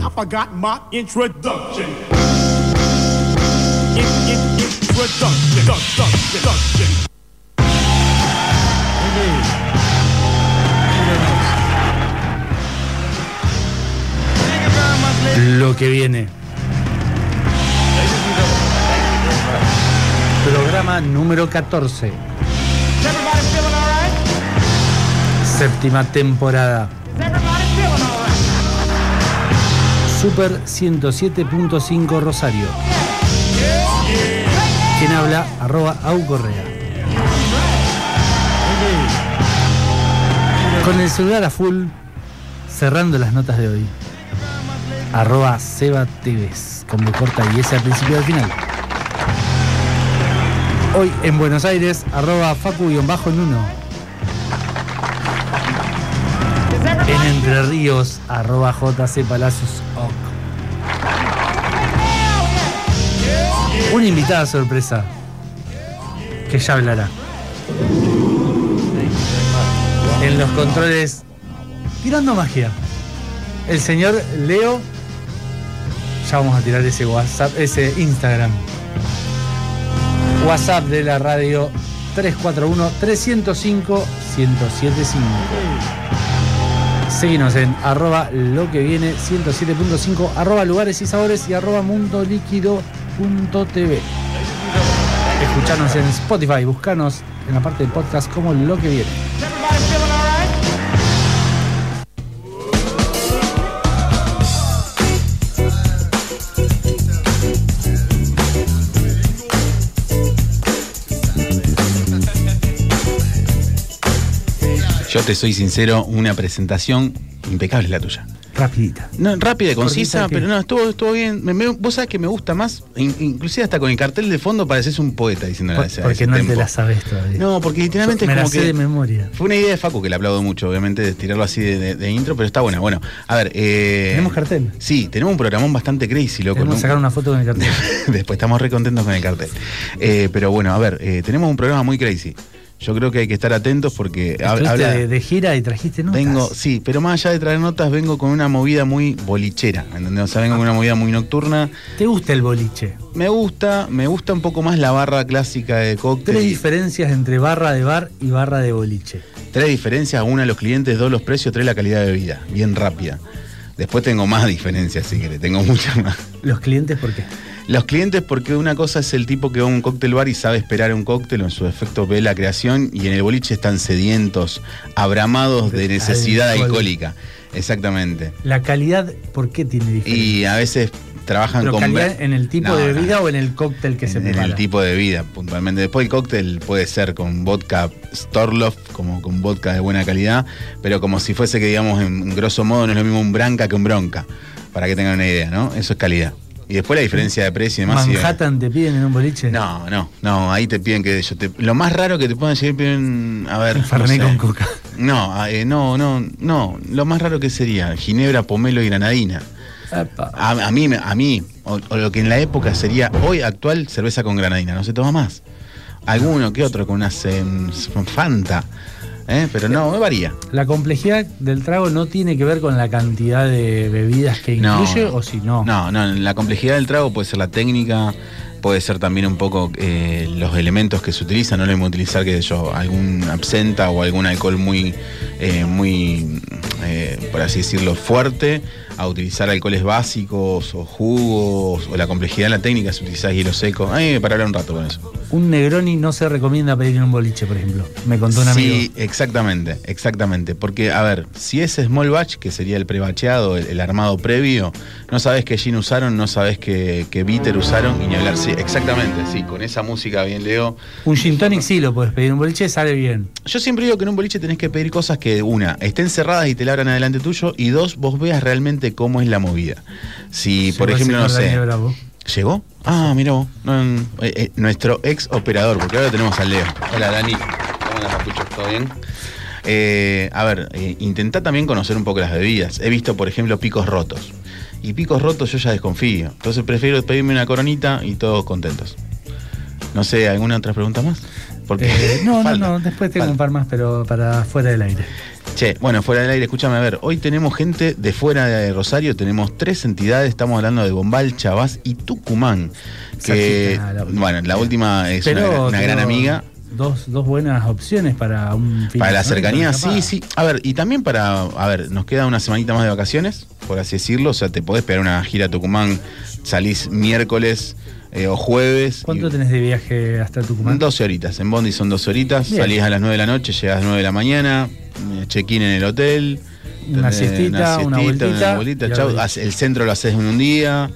I forgot my introduction. In, in, introduction. Introduction. Lo que viene. Programa número 14. Séptima temporada. Super 107.5 Rosario. Quien habla, arroba Au Correa. Con el celular a full, cerrando las notas de hoy. Arroba Seba TVs, con corta y S al principio al final. Hoy en Buenos Aires, arroba Facu-Nuno. Entre Ríos, arroba JC Palacios. Una invitada sorpresa que ya hablará. En los controles, tirando magia. El señor Leo, ya vamos a tirar ese WhatsApp, ese Instagram. WhatsApp de la radio 341-305-1075. Seguimos en arroba lo que viene 107.5, arroba lugares y sabores y arroba mundo líquido.tv. Escuchanos en Spotify, buscanos en la parte del podcast como lo que viene. Te soy sincero, una presentación impecable la tuya. Rapidita. No, rápida y concisa, pero no, estuvo, estuvo bien. Me- me- vos sabés que me gusta más, in- inclusive hasta con el cartel de fondo pareces un poeta diciendo Por- porque no te la sabes todavía. No, porque literalmente Me es la como sé que. de memoria. Fue una idea de Facu que le aplaudo mucho, obviamente, de tirarlo así de, de- de intro, pero está buena. Bueno, a ver. eh, Tenemos cartel. Sí, tenemos un programón bastante crazy, loco. Que ¿no? sacar una foto con el cartel. Después estamos re contentos con el cartel. Eh, pero bueno, a ver, eh, tenemos un programa muy crazy. Yo creo que hay que estar atentos porque habla. de, de gira y trajiste notas. Vengo, sí, pero más allá de traer notas, vengo con una movida muy bolichera, ¿entendés? O sea, vengo con una movida muy nocturna. ¿Te gusta el boliche? Me gusta, me gusta un poco más la barra clásica de cóctel. Tres diferencias entre barra de bar y barra de boliche. Tres diferencias, una los clientes, dos los precios, tres la calidad de vida, bien rápida. Después tengo más diferencias, si querés, tengo muchas más. Los clientes, ¿por qué? Los clientes, porque una cosa es el tipo que va a un cóctel bar y sabe esperar un cóctel, o en su efecto ve la creación, y en el boliche están sedientos, abramados de necesidad alcohólica. Exactamente. La calidad, ¿por qué tiene diferencia? Y a veces trabajan Pero con. calidad en el tipo No, de no, bebida o en el cóctel que se en, en prepara. el tipo de vida, puntualmente. Después el cóctel puede ser con vodka Storloff, como con vodka de buena calidad, pero como si fuese que, digamos, en grosso modo no es lo mismo un branca que un bronca, para que tengan una idea, ¿no? Eso es calidad. Y después la diferencia de precio y demás. Manhattan te piden en un boliche. no, no, no, ahí te piden que yo te. Lo más raro que te puedan llegar piden. A ver. no Fernet sé. con coca. No, eh, no, no, no. Lo más raro que sería Ginebra, Pomelo y Granadina. A, a mí, a mí o, o lo que en la época sería hoy actual, cerveza con granadina, no se toma más. Alguno que otro con unas em, Fanta, ¿eh? pero no, me varía. La complejidad del trago no tiene que ver con la cantidad de bebidas que No. incluye o si no. No, no, la complejidad del trago puede ser la técnica, puede ser también un poco eh, los elementos que se utilizan, no lo mismo utilizar que yo, algún absenta o algún alcohol muy, eh, muy, por así decirlo, fuerte, a utilizar alcoholes básicos o jugos, o la complejidad de la técnica, si utilizás hielo seco. A mí me parará un rato con eso. Un Negroni no se recomienda pedir en un boliche, por ejemplo. Me contó un amigo. Sí, exactamente, exactamente. Porque, a ver, si es small batch, que sería el prebacheado, el, el armado previo, no sabes qué gin usaron, no sabes qué, qué bitter usaron, y ni hablar. Sí, exactamente, sí, con esa música bien leo. Un gin tonic sí lo puedes pedir en un boliche, sale bien. Yo siempre digo que en un boliche tenés que pedir cosas que, una, estén cerradas y te la abran adelante tuyo, y dos, vos veas realmente cómo es la movida. Si, por ejemplo, no sé. ¿Llegó? Ah, mira vos. No, no, eh, eh, nuestro ex operador, porque ahora tenemos al Leo. Hola, Dani. ¿Cómo andas, Papucho? ¿Todo bien? Eh, a ver, eh, intentá también conocer un poco las bebidas. He visto, por ejemplo, picos rotos. Y picos rotos yo ya desconfío. Entonces prefiero pedirme una coronita y todos contentos. No sé, ¿alguna otra pregunta más? Porque Eh, no, no, no, después tengo falta. un par más, pero para fuera del aire. Che, bueno, fuera del aire, escúchame a ver. Hoy tenemos gente de fuera de Rosario, tenemos tres entidades, estamos hablando de Bombal, Chabás y Tucumán. Que, la bueno, la última es Pero una, una gran amiga. Dos, dos buenas opciones para un fin Para la cercanía, sí, sí. A ver, y también para, a ver, nos queda una semanita más de vacaciones, por así decirlo. O sea, te podés pegar una gira a Tucumán, salís miércoles eh, o jueves. ¿Cuánto y- tenés de viaje hasta Tucumán? 12 horitas. En Bondi son 12 horitas. Bien. Salís a las 9 de la noche, llegas a las 9 de la mañana, eh, check-in en el hotel. Una siestita, una vueltita, y chau. El centro lo haces en un día.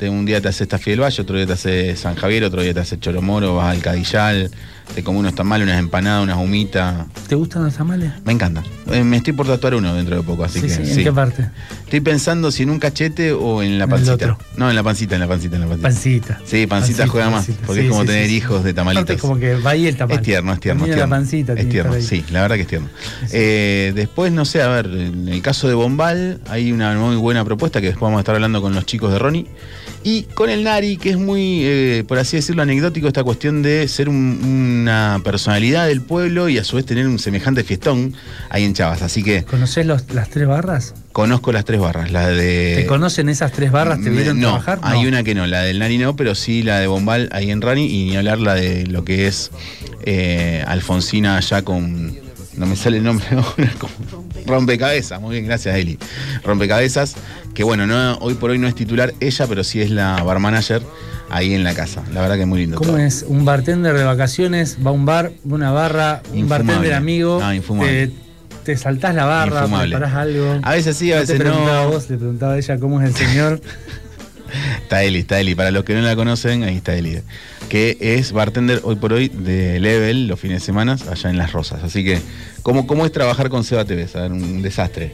Un día te haces Tafí del Valle, otro día te haces San Javier, otro día te haces Choromoro, vas al Cadillal, te comes unos tamales, unas empanadas, unas humitas. ¿Te gustan los tamales? Me encanta. Eh, me estoy por tatuar uno dentro de poco, así sí, que sí. ¿En sí. qué parte? Estoy pensando si en un cachete o en la En el pancita. otro. No, en la pancita, en la pancita, en la pancita. Pancita. Sí, pancita, juega más, pancita. porque es como tener hijos de tamalitos. Es como que va ahí el tamal. Es tierno, es tierno. Es tierno. la pancita. es tierno, sí, la verdad que es tierno. Eh, después, no sé, a ver, en el caso de Bombal hay una muy buena propuesta que después vamos a estar hablando con los chicos de Ronnie. Y con el Nari, que es muy, eh, por así decirlo, anecdótico esta cuestión de ser un- una personalidad del pueblo y a su vez tener un semejante fiestón ahí en Chavas. Así que ¿Conocés los- las tres barras? conozco las tres barras. La de. ¿Te conocen esas tres barras? ¿Te vieron no, trabajar? hay una que no, la del Nari no, pero sí la de Bombal ahí en Rani y ni hablar la de lo que es eh, Alfonsina allá con. No me sale el nombre ahora. Rompecabezas, muy bien, gracias Eli. Rompecabezas, que bueno, no, hoy por hoy no es titular ella, pero sí es la bar manager ahí en la casa. La verdad que es muy lindo. ¿Cómo todo. es? Un bartender de vacaciones va a un bar, una barra, un Infumable. bartender amigo. No, infumable. Te, te saltás la barra, Infumable. preparás algo. A veces sí, a No veces te preguntaba no. vos, le preguntaba a ella cómo es el señor. Está Eli, está Eli. Para los que no la conocen, ahí está Eli. Que es bartender hoy por hoy de Level los fines de semana allá en Las Rosas. Así que, ¿cómo, cómo es trabajar con Seba TV? Ver, un desastre.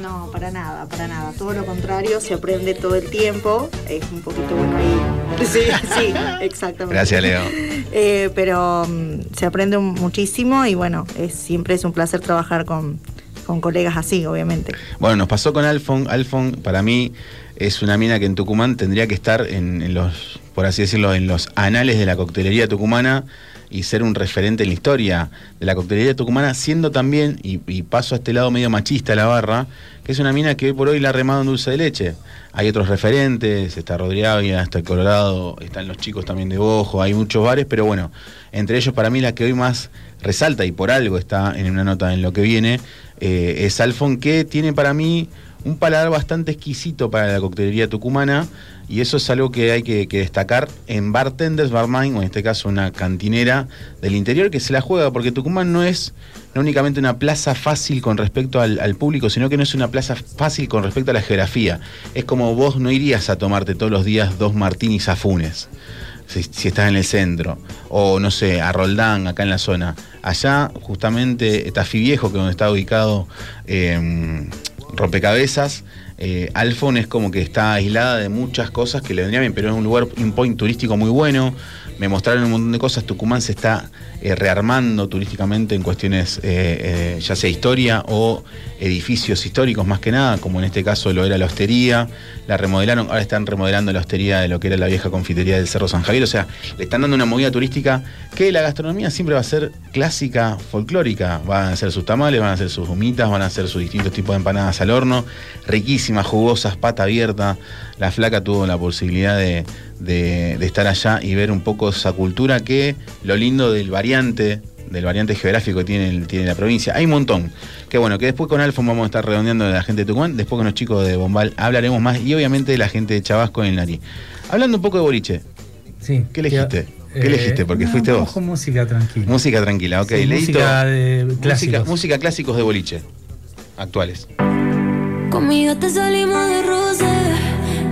No, para nada, para nada. Todo lo contrario, se aprende todo el tiempo. Es un poquito bueno ahí. Sí, sí, exactamente. Gracias, Leo. Eh, pero mm, se aprende muchísimo y bueno, es, siempre es un placer trabajar con, con colegas así, obviamente. Bueno, nos pasó con Alfon. Alfon, para mí, es una mina que en Tucumán tendría que estar en, los, por así decirlo, en los anales de la coctelería tucumana y ser un referente en la historia de la coctelería tucumana, siendo también, y, paso a este lado medio machista la barra, que es una mina que hoy por hoy la ha remado en dulce de leche. Hay otros referentes, está Rodriavia, está el Colorado, están los chicos también de Bojo, hay muchos bares, pero bueno, entre ellos para mí la que hoy más resalta y por algo está en una nota en lo que viene, eh, es Alfon, que tiene para mí un paladar bastante exquisito para la coctelería tucumana y eso es algo que hay que, destacar en bartenders, barman, o en este caso una cantinera del interior que se la juega, porque Tucumán no es únicamente una plaza fácil con respecto al, público, sino que no es una plaza fácil con respecto a la geografía. Es como vos no irías a tomarte todos los días dos martinis a Funes si, si estás en el centro, o no sé, a Roldán, acá en la zona. Allá, justamente, Tafí Viejo, que es donde está ubicado eh, Rompecabezas, eh, Alfon es como que está aislada de muchas cosas que le vendrían bien, pero es un lugar, un point turístico muy bueno. Me mostraron un montón de cosas. Tucumán se está eh, rearmando turísticamente en cuestiones, eh, eh, ya sea historia o edificios históricos más que nada, como en este caso lo era la hostería. La remodelaron, ahora están remodelando la hostería de lo que era la vieja confitería del Cerro San Javier. O sea, le están dando una movida turística que la gastronomía siempre va a ser clásica, folclórica. Van a ser sus tamales, van a ser sus humitas, van a ser sus distintos tipos de empanadas al horno, riquísimas, jugosas, pata abierta. La flaca tuvo la posibilidad de, de- de estar allá y ver un poco esa cultura que lo lindo del variante del variante geográfico que tiene, tiene la provincia. Hay un montón. Que bueno, que después con Alfon vamos a estar redondeando de la gente de Tucumán, después con los chicos de Bombal hablaremos más y obviamente de la gente de Chabasco en el Nari. Hablando un poco de boliche, Sí. ¿Qué elegiste? Que- ¿Qué elegiste? Porque fuiste vos. Ojo, música tranquila. música tranquila, ok. Sí, música de música, clásicos. música clásicos de boliche, actuales. Conmigo te salimos de roce,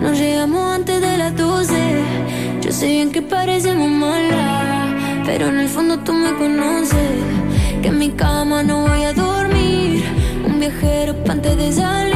nos llegamos antes de las 12. Yo sé bien que parecemos malas, pero en el fondo tú me conoces. Que en mi cama no voy a dormir, un viajero pa' antes de salir.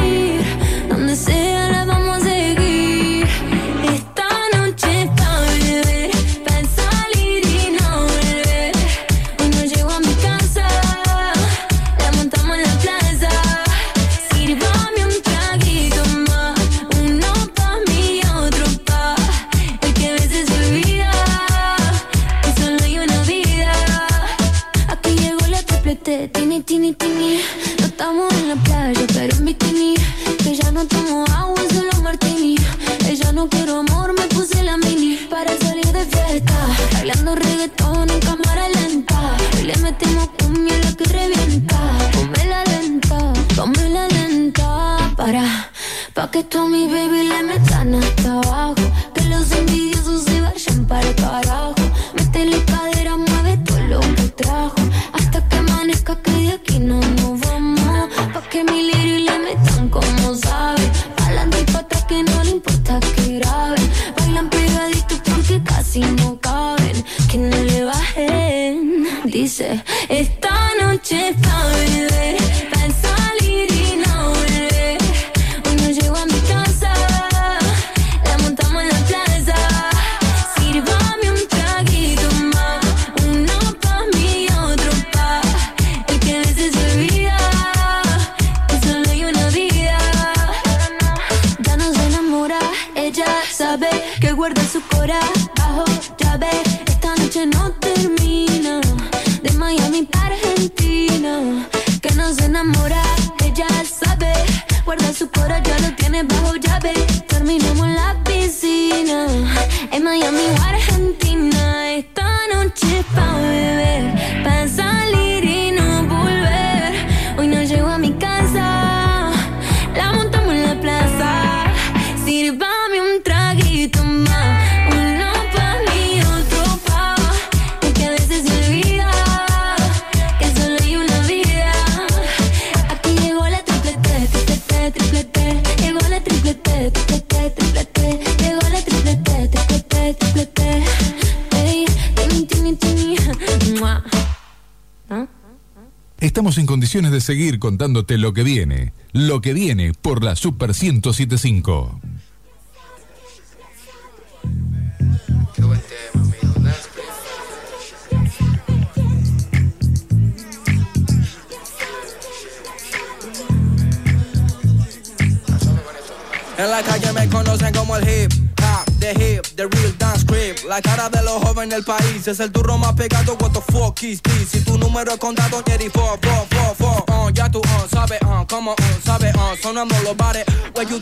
Seguir contándote lo que viene. Lo que viene por la Super 1075. En la calle me conocen como el hip hop, the hip, the real dance creep. La cara de los jóvenes del país es el turro más pegado. What the fuck is this? Si tu número es contado, Jerry, four, four. Uh, ya tú, uh, sabes, uh, como, uh, sabes, sonando los bares. What you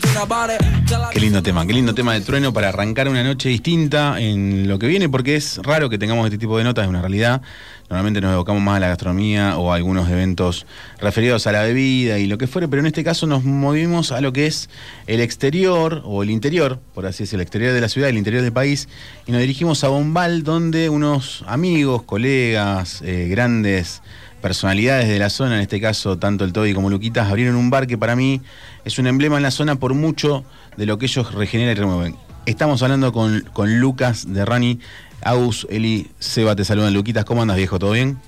Qué lindo tema, qué lindo tema de trueno para arrancar una noche distinta en lo que viene, porque es raro que tengamos este tipo de notas, es una realidad. Normalmente nos evocamos más a la gastronomía o a algunos eventos referidos a la bebida y lo que fuere, pero en este caso nos movimos a lo que es el exterior o el interior, por así decirlo, el exterior de la ciudad, el interior del país, y nos dirigimos a Bombal, donde unos amigos, colegas, eh, grandes personalidades de la zona, en este caso tanto el Toby como Luquitas, abrieron un bar que para mí es un emblema en la zona por mucho de lo que ellos regeneran y remueven. Estamos hablando con, con Lucas de Rani, Agus, Eli, Seba, te saludan. Luquitas, ¿cómo andas viejo? ¿Todo bien?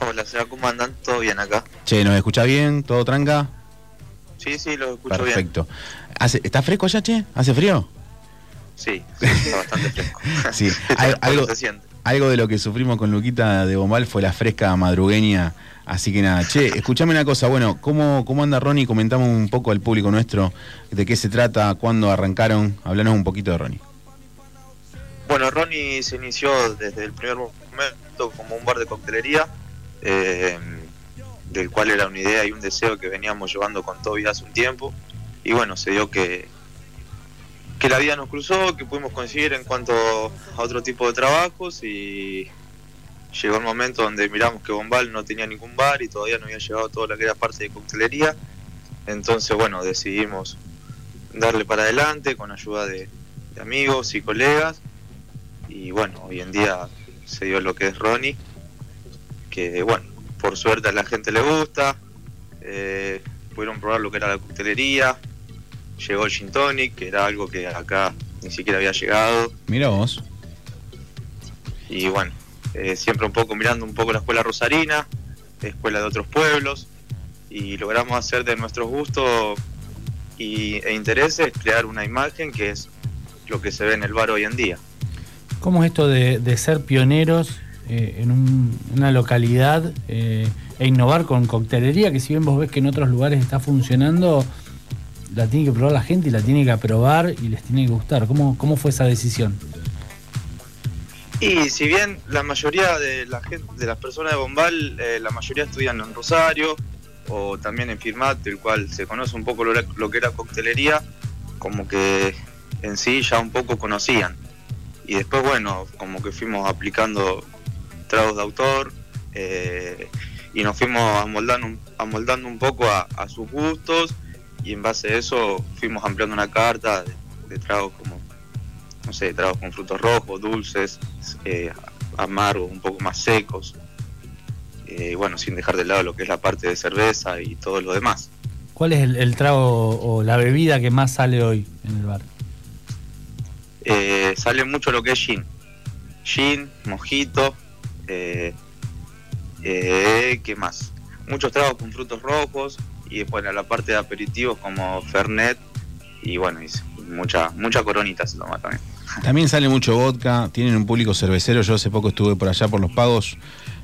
Hola, Seba, ¿cómo andan? ¿Todo bien acá? Che, ¿nos escuchás bien? ¿Todo tranca? Sí, sí, lo escucho bien. Perfecto. ¿Hace, ¿Está fresco allá, che? ¿Hace frío? Sí, sí, está bastante fresco. Sí, algo, se siente. Algo de lo que sufrimos con Luquita de Bombal fue la fresca madrugueña. Así que nada, che, escuchame una cosa, bueno, ¿cómo, cómo anda Ronnie? Comentamos un poco al público nuestro de qué se trata, cuándo arrancaron. Hablanos un poquito de Ronnie. Bueno, Ronnie se inició desde el primer momento como un bar de coctelería, eh, del cual era una idea y un deseo que veníamos llevando con Toby hace un tiempo. Y bueno, se dio que, que la vida nos cruzó, que pudimos conseguir en cuanto a otro tipo de trabajos y llegó el momento donde miramos que Bombal no tenía ningún bar y todavía no había llegado toda la que era parte de coctelería. Entonces, bueno, decidimos darle para adelante con ayuda de, de amigos y colegas. Y bueno, hoy en día se dio lo que es Ronnie, que bueno, por suerte a la gente le gusta. eh, pudieron probar lo que era la coctelería. Llegó el gin tonic, que era algo que acá ni siquiera había llegado. Mira vos. Y bueno, eh, siempre un poco mirando un poco la escuela rosarina, escuela de otros pueblos. Y logramos hacer de nuestros gustos y, e intereses crear una imagen que es lo que se ve en el bar hoy en día. ¿Cómo es esto de, de ser pioneros eh, en un- una localidad eh, e innovar con coctelería? Que si bien vos ves que en otros lugares está funcionando, la tiene que probar la gente y la tiene que aprobar y les tiene que gustar. ¿Cómo, cómo fue esa decisión? Y si bien la mayoría de la gente, de las personas de Bombal, eh, la mayoría estudian en Rosario o también en Firmat, del cual se conoce un poco lo, lo que era coctelería, como que en sí ya un poco conocían. Y después, bueno, como que fuimos aplicando tragos de autor eh, y nos fuimos amoldando, amoldando un poco a sus gustos y en base a eso fuimos ampliando una carta de, de tragos como, no sé, tragos con frutos rojos, dulces, eh, amargos, un poco más secos. Eh, bueno, sin dejar de lado lo que es la parte de cerveza y todo lo demás. ¿Cuál es el, el trago o la bebida que más sale hoy en el bar? Eh, sale mucho lo que es gin. Gin, mojito, eh, eh, ¿qué más? Muchos tragos con frutos rojos y bueno, la parte de aperitivos como Fernet y bueno, y mucha, mucha coronita se toma también. También sale mucho vodka, tienen un público cervecero. Yo hace poco estuve por allá por los pagos,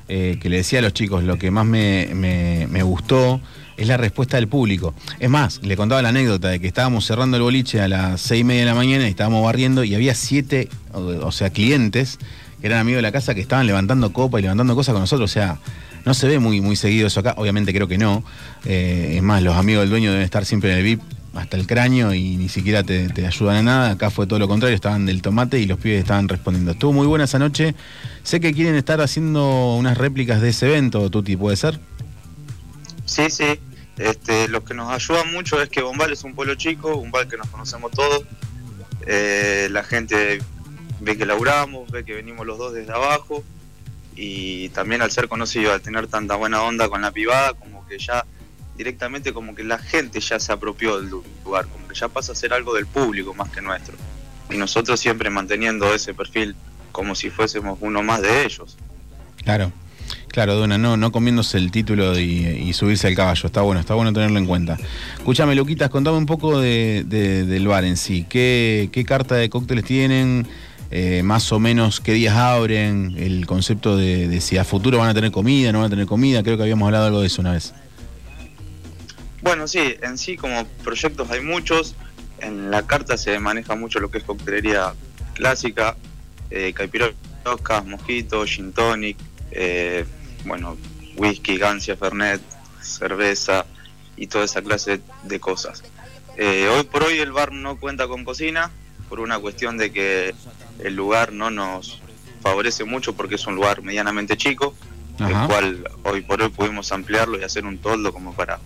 eh, que le decía a los chicos, lo que más me, me- me gustó es la respuesta del público. Es más, le contaba la anécdota de que estábamos cerrando el boliche a las seis y media de la mañana y estábamos barriendo y había siete, o, o sea, clientes que eran amigos de la casa que estaban levantando copa y levantando cosas con nosotros. O sea, no se ve muy, muy seguido eso acá. Obviamente creo que no. Eh, es más, los amigos del dueño deben estar siempre en el VIP hasta el cráneo y ni siquiera te, ayudan a nada. Acá fue todo lo contrario, estaban del tomate y los pibes estaban respondiendo. Estuvo muy buena esa noche. Sé que quieren estar haciendo unas réplicas de ese evento, Tuti, ¿puede ser? Sí, sí. Este, lo que nos ayuda mucho es que Bombal es un pueblo chico, un bar que nos conocemos todos. Eh, la gente ve que laburamos, ve que venimos los dos desde abajo. Y también al ser conocido, al tener tanta buena onda con la pibada, como que ya directamente como que la gente ya se apropió del lugar, como que ya pasa a ser algo del público más que nuestro. Y nosotros siempre manteniendo ese perfil como si fuésemos uno más de ellos. Claro. Claro, Dona, no, no comiéndose el título y, subirse al caballo. Está bueno, está bueno tenerlo en cuenta. Escúchame, Luquitas, contame un poco de- del bar en sí. ¿Qué, qué carta de cócteles tienen? Eh, más o menos qué días abren, el concepto de, si a futuro van a tener comida, no van a tener comida, creo que habíamos hablado algo de eso una vez. Bueno, sí, en sí como proyectos hay muchos. En la carta se maneja mucho lo que es coctelería clásica, eh, caipiroscas, mojitos, gin tonic, eh, bueno, whisky, gancia, fernet, cerveza y toda esa clase de cosas. Eh, hoy por hoy el bar no cuenta con cocina por una cuestión de que el lugar no nos favorece mucho porque es un lugar medianamente chico, Ajá. el cual hoy por hoy pudimos ampliarlo y hacer un toldo como para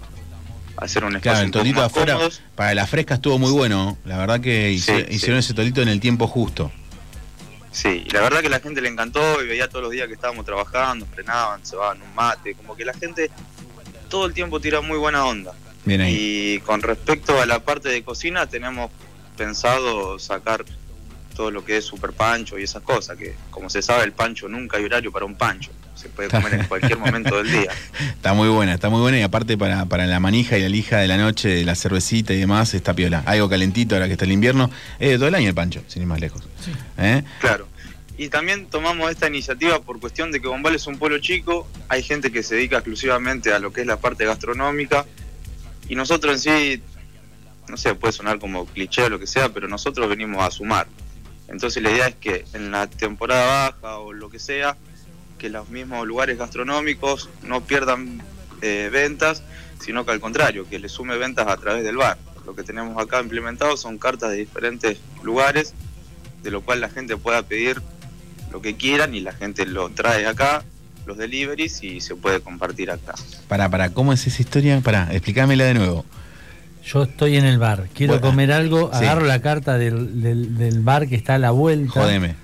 hacer un espacio Claro, el tolito afuera, cómodos. para la fresca estuvo muy bueno. La verdad que Sí, hicieron ese tolito en el tiempo justo. Sí, y la verdad que la gente le encantó y veía todos los días que estábamos trabajando, frenaban, se van un mate, como que la gente todo el tiempo tira muy buena onda. Bien ahí. Y con respecto a la parte de cocina, tenemos pensado sacar todo lo que es super pancho y esas cosas, que como se sabe el pancho nunca hay horario para un pancho, se puede comer en cualquier momento del día. Está muy buena, está muy buena y aparte para, para la manija y la lija de la noche, la cervecita y demás, está piola. Algo calentito ahora que está el invierno. Es de todo el año el pancho, sin ir más lejos. ¿Eh? Claro. Y también tomamos esta iniciativa por cuestión de que Bombal es un pueblo chico, hay gente que se dedica exclusivamente a lo que es la parte gastronómica y nosotros en sí, no sé, puede sonar como cliché o lo que sea, pero nosotros venimos a sumar. Entonces la idea es que en la temporada baja o lo que sea, que los mismos lugares gastronómicos no pierdan eh, ventas, sino que al contrario, que le sume ventas a través del bar. Lo que tenemos acá implementado son cartas de diferentes lugares, de lo cual la gente pueda pedir lo que quieran y la gente lo trae acá, los deliveries y se puede compartir acá. Para, para, ¿cómo es esa historia? Para, explícamela de nuevo. Yo estoy en el bar, quiero Bueno, comer algo, sí. agarro la carta del, del- del bar que está a la vuelta, Jodeme.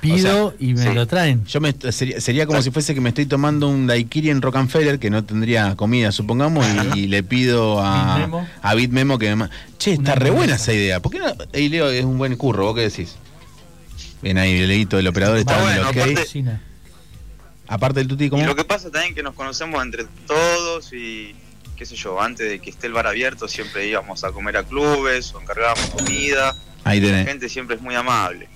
pido O sea, y me sí. lo traen. Yo me, sería, sería como si fuese que me estoy tomando un daiquiri en Rockefeller, que no tendría comida, supongamos, y, y le pido a Bitmemo. a Bitmemo que me... Che, está Una re buena esa idea. ¿Por qué no? Leo, es un buen curro, ¿vos qué decís? Bien ahí, el leguito del operador está Ah, dando el bueno, ok. aparte- del tuti, ¿cómo? Y lo que pasa también que nos conocemos entre todos y qué sé yo, antes de que esté el bar abierto siempre íbamos a comer a clubes o encargábamos comida. Ahí La tenés. gente siempre es muy amable.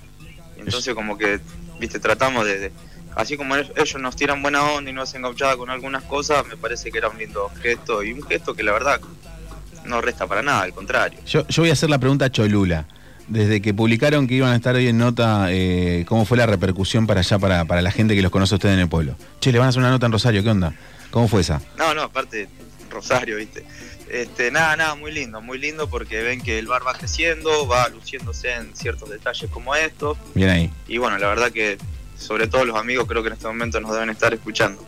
Entonces como que, viste, tratamos de... de- así como ellos ellos nos tiran buena onda y nos hacen gauchada con algunas cosas, me parece que era un lindo gesto y un gesto que la verdad no resta para nada, al contrario. Yo, yo voy a hacer la pregunta a Cholula. Desde que publicaron que iban a estar hoy en nota, eh, ¿cómo fue la repercusión para allá, para, para la gente que los conoce a ustedes en el pueblo? Che, le van a hacer una nota en Rosario, ¿qué onda? ¿Cómo fue esa? No, no, aparte Rosario, viste. Este, nada, nada, muy lindo, muy lindo porque ven que el bar va creciendo, va luciéndose en ciertos detalles como estos. Bien ahí. Y bueno, la verdad que sobre todo los amigos creo que en este momento nos deben estar escuchando.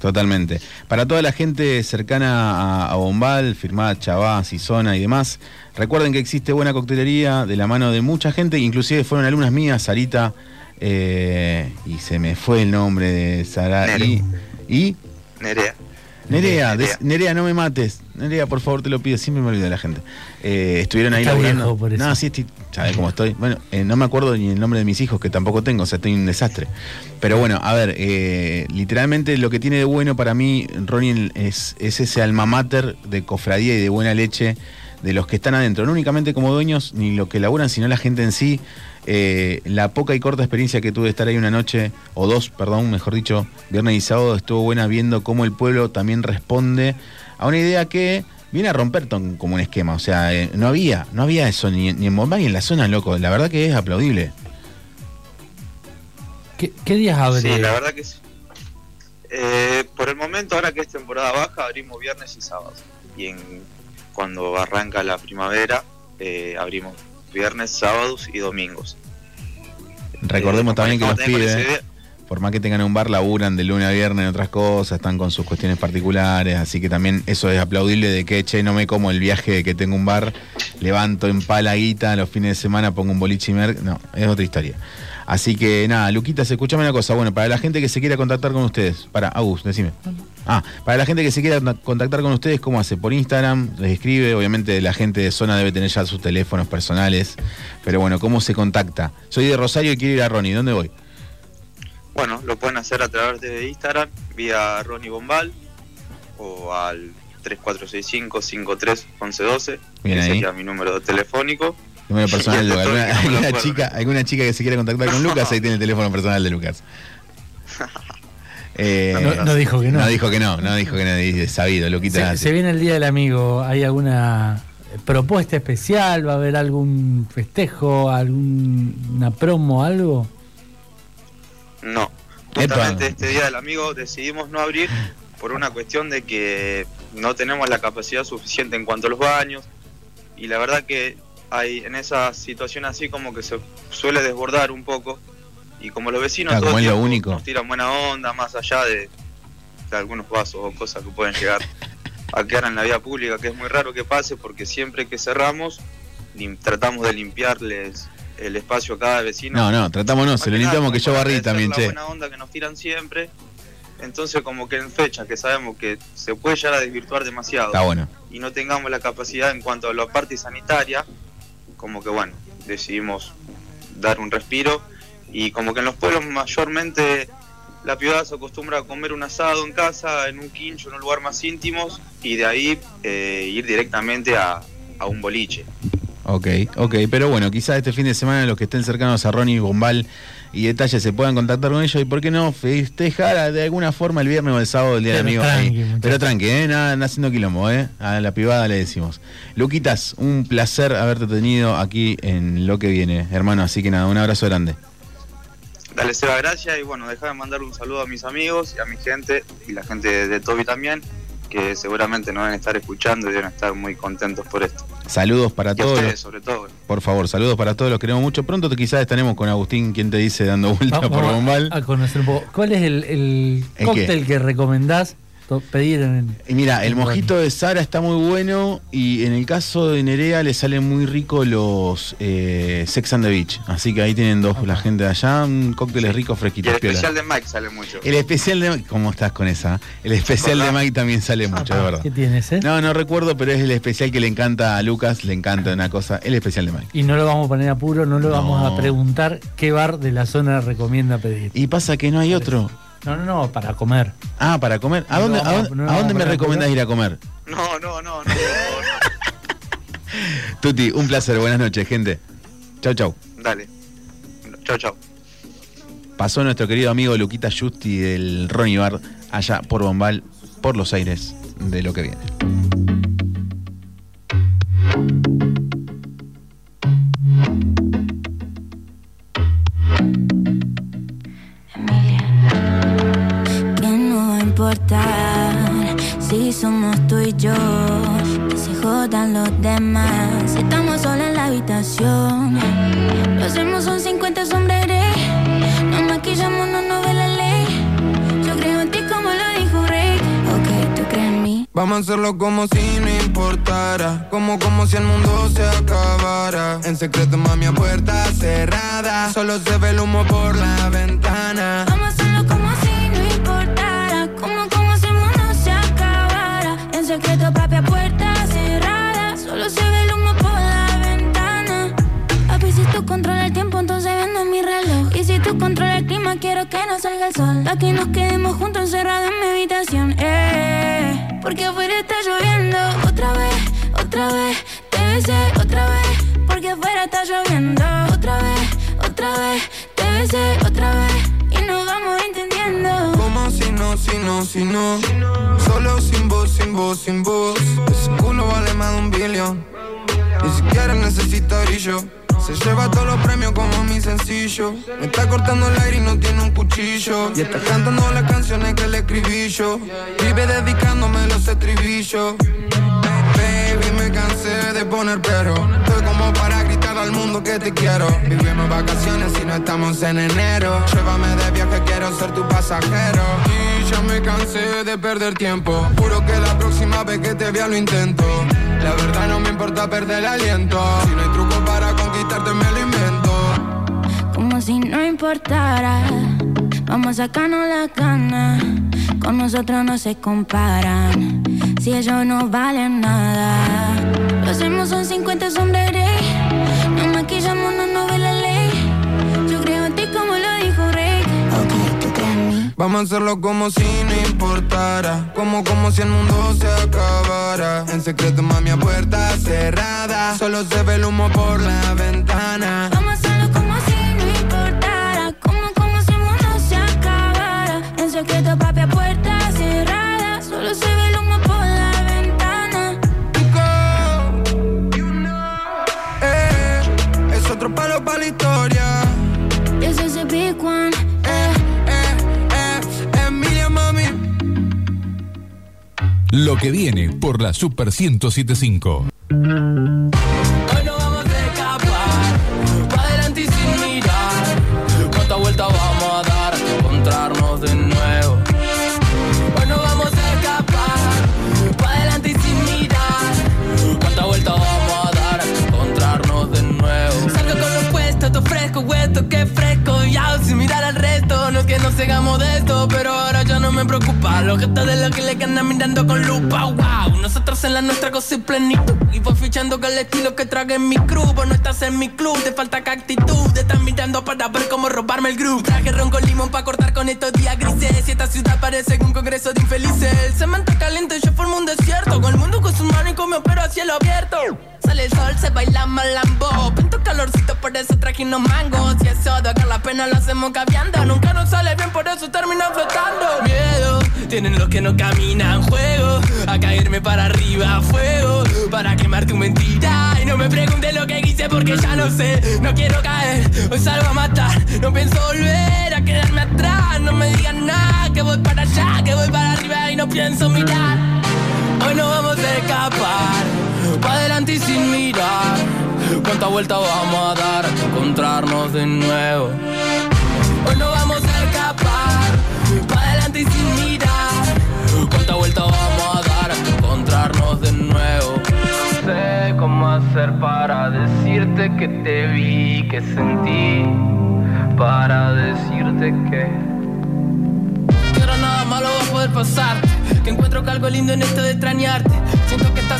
Totalmente. Para toda la gente cercana a, a Bombal, firmada Chavá, Zona y demás, recuerden que existe buena coctelería de la mano de mucha gente, inclusive fueron alumnas mías, Sarita, eh, y se me fue el nombre de Sara. Nere. Y, y Nerea. Nerea, Nerea. des- Nerea, no me mates. Nerea, por favor, te lo pido, siempre me olvido de la gente. Eh, estuvieron ahí Está laburando. viejo por eso. No, sí, estoy, ¿sabes cómo estoy? Bueno, eh, no me acuerdo ni el nombre de mis hijos, que tampoco tengo, o sea, estoy un desastre. Pero bueno, a ver, eh, literalmente lo que tiene de bueno para mí, Ronnie, es, es ese alma mater de cofradía y de buena leche de los que están adentro, no únicamente como dueños ni lo que laburan, sino la gente en sí. Eh, la poca y corta experiencia que tuve de estar ahí una noche, o dos, perdón, mejor dicho, viernes y sábado, estuvo buena viendo cómo el pueblo también responde a una idea que viene a romper como un esquema. O sea, eh, no había, no había eso ni, en- ni en Bombay ni en la zona, loco. La verdad que es aplaudible. ¿Qué, qué días abre? Sí, la verdad que sí. Eh, por el momento, ahora que es temporada baja, abrimos viernes y sábados. Y en, cuando arranca la primavera, eh, abrimos viernes, sábados y domingos. Recordemos Eh, también que los pibes, por más que tengan un bar, laburan de lunes a viernes en otras cosas, están con sus cuestiones particulares, así que también eso es aplaudible de que, che, no me como el viaje de que tengo un bar, levanto en pala guita, los fines de semana pongo un boliche y mer... No, es otra historia. Así que nada, Luquitas, escúchame una cosa. Bueno, para la gente que se quiera contactar con ustedes, para, Agus, decime. Ah, para la gente que se quiera contactar con ustedes, ¿cómo hace? Por Instagram, les escribe. Obviamente la gente de zona debe tener ya sus teléfonos personales. Pero bueno, ¿cómo se contacta? Soy de Rosario y quiero ir a Ronnie. ¿Dónde voy? Bueno, lo pueden hacer a través de Instagram, vía Ronnie Bombal o al 3465-531112, Bien que ahí. sería mi número telefónico. Número personal de alguna, lo chica, alguna chica que se quiera contactar con Lucas, ahí tiene el teléfono personal de Lucas. Eh, No, no dijo que no. No dijo que no, no dijo que no, dice, sabido, Luquita. Se, se viene el Día del Amigo. ¿Hay alguna propuesta especial? ¿Va a haber algún festejo? ¿Alguna promo? ¿Algo? No, justamente este día del amigo decidimos no abrir por una cuestión de que no tenemos la capacidad suficiente en cuanto a los baños y la verdad que hay en esa situación así como que se suele desbordar un poco y como los vecinos Claro, todo como el es lo tiempo único. nos tiran buena onda más allá de, de algunos vasos o cosas que pueden llegar a quedar en la vía pública que es muy raro que pase porque siempre que cerramos lim- tratamos de limpiarles el espacio a cada vecino No, no, tratámonos, más se lo limpiamos que yo barrí también, la che. buena onda que nos tiran siempre. Entonces, como que en fechas que sabemos que se puede llegar a desvirtuar demasiado Está bueno. y no tengamos la capacidad en cuanto a la parte sanitaria, como que bueno, decidimos dar un respiro. Y como que en los pueblos mayormente la ciudad se acostumbra a comer un asado en casa, en un quincho, en un lugar más íntimos, y de ahí eh, ir directamente a, a un boliche. Ok, ok, pero bueno, quizás este fin de semana los que estén cercanos a Ronnie Bombal y detalles se puedan contactar con ellos y por qué no festejar de alguna forma el viernes o el sábado el día Pero del amigo. tranqui, ahí. muchachos. Pero tranqui, ¿eh? nada, nada haciendo quilombo, ¿eh? a la privada le decimos. Luquitas, un placer haberte tenido aquí en lo que viene, hermano, así que nada, un abrazo grande. Dale, Seba, gracias. Y bueno, deja de mandar un saludo a mis amigos y a mi gente y la gente de, de Toby también, que seguramente nos van a estar escuchando y deben estar muy contentos por esto. Saludos para Y a todos. ustedes, los- sobre todo. por favor, saludos para todos, los queremos mucho. Pronto te- quizás estaremos con Agustín, quien te dice, dando vuelta Vamos por Bombal. a, conocer un poco. ¿Cuál es el, el ¿El qué? cóctel que recomendás pedir en Y mira, el mojito de Sara está muy bueno y en el caso de Nerea le salen muy ricos los eh, Sex and the Beach. Así que ahí tienen dos la gente de allá, un cócteles ricos Y fresquitos. el piola. especial de Mike sale mucho. El especial de ¿Cómo estás con esa? El especial de. Mike también sale mucho, de verdad. ¿Qué tienes, eh? No, no recuerdo, pero es el especial que le encanta a Lucas, le encanta una cosa, el especial de Mike. Y no lo vamos a poner a puro, no lo No. vamos a preguntar qué bar de la zona recomienda pedir. Y pasa que no hay otro. No, no, no, para comer. Ah, para comer. ¿A dónde, a a- dónde, no a vamos dónde a me recomendás ir a comer? No, no, no, no. Tuti, un placer, buenas noches, gente. Chau, chau. Dale. Chao, chao. Pasó nuestro querido amigo Luquita Justi del Ronnie Bar allá por Bombal, por los aires de lo que viene. Importar si somos tú y yo. Que se jodan los demás. Si estamos solos en la habitación. Lo hacemos son 50 sombreros. Nos maquillamos, no nos ve la ley. Yo creo en ti como lo dijo Rey. Vamos a hacerlo como si no importara. Como, como si el mundo se acabara. En secreto, mami, a puerta cerrada. Solo se ve el humo por la ventana. Vamos quiero que no salga el sol. Pa' que nos quedemos juntos encerrados en mi habitación. Eh, porque afuera está lloviendo. Otra vez, otra vez. Te besé otra vez. Porque afuera está lloviendo. Otra vez, otra vez. Te besé otra vez. Y nos vamos entendiendo. Como si no, si no, si no. Solo sin voz, sin voz, sin voz. Ese culo vale más de un billón. Ni siquiera necesita brillo. Se lleva todos los premios como mi sencillo. Me está cortando el aire y no tiene un cuchillo. Y está cantando las canciones que le escribí yo. Vive dedicándome los estribillos. Baby, me cansé de poner pero. Estoy como para gritar al mundo que te quiero. Vivimos vacaciones y no estamos en enero. Llévame de viaje, quiero ser tu pasajero. Y ya me cansé de perder tiempo. Juro que la próxima vez que te vea lo intento. La verdad no me importa perder el aliento. Si no hay truco para Como si no importara. Vamos a sacarnos la gana. Con nosotros no se comparan. Si ellos no valen nada. Vamos a hacerlo como si no importara. Como, como si el mundo se acabara. En secreto, mami, a puerta cerrada. Solo se ve el humo por la ventana. Vamos a hacerlo como si no importara. Como, como si el mundo se acabara. En secreto, papi, a puerta Salgo con lo puesto, todo fresco, huesto, que fresco. Ya sin mirar al resto, no es que nos cegamos de esto, pero ahora ya no me preocupa. Los gestos de los que le andan mirando con lupa, wow. Nosotros en la nuestra cosa y plenitud. Y voy fichando con el estilo que trague en mi crew. Vos no estás en mi club, te falta que actitud. Te están mirando para ver cómo robarme el groove. Traje ron con limón para cortar con estos días grises. Y esta ciudad parece un congreso de infelices. El cemento caliente, yo formo un desierto. Con el mundo con sus manos y con mi opero a cielo abierto. Sale el sol, se baila malambo. Pinto calorcito, por eso traje unos mangos. Y eso de acá la pena lo hacemos caviando. Nunca nos sale bien, por eso terminan flotando. Miedo, tienen los que no caminan. Juego a caerme para arriba, fuego. Para quemar tu mentira. Y no me preguntes lo que hice porque ya no sé. No quiero caer, hoy salgo a matar. No pienso volver a quedarme atrás. No me digan nada, que voy para allá, que voy para arriba y no pienso mirar. Hoy no vamos a escapar, pa' adelante y sin mirar. ¿Cuántas vueltas vamos a dar hasta encontrarnos de nuevo? Hoy no vamos a escapar, pa' adelante y sin mirar. ¿Cuántas vueltas vamos a dar hasta encontrarnos de nuevo? No sé cómo hacer para decirte que te vi, que sentí, para decirte que que ahora nada malo va a poder pasarte. Que encuentro que algo lindo en esto de extrañarte.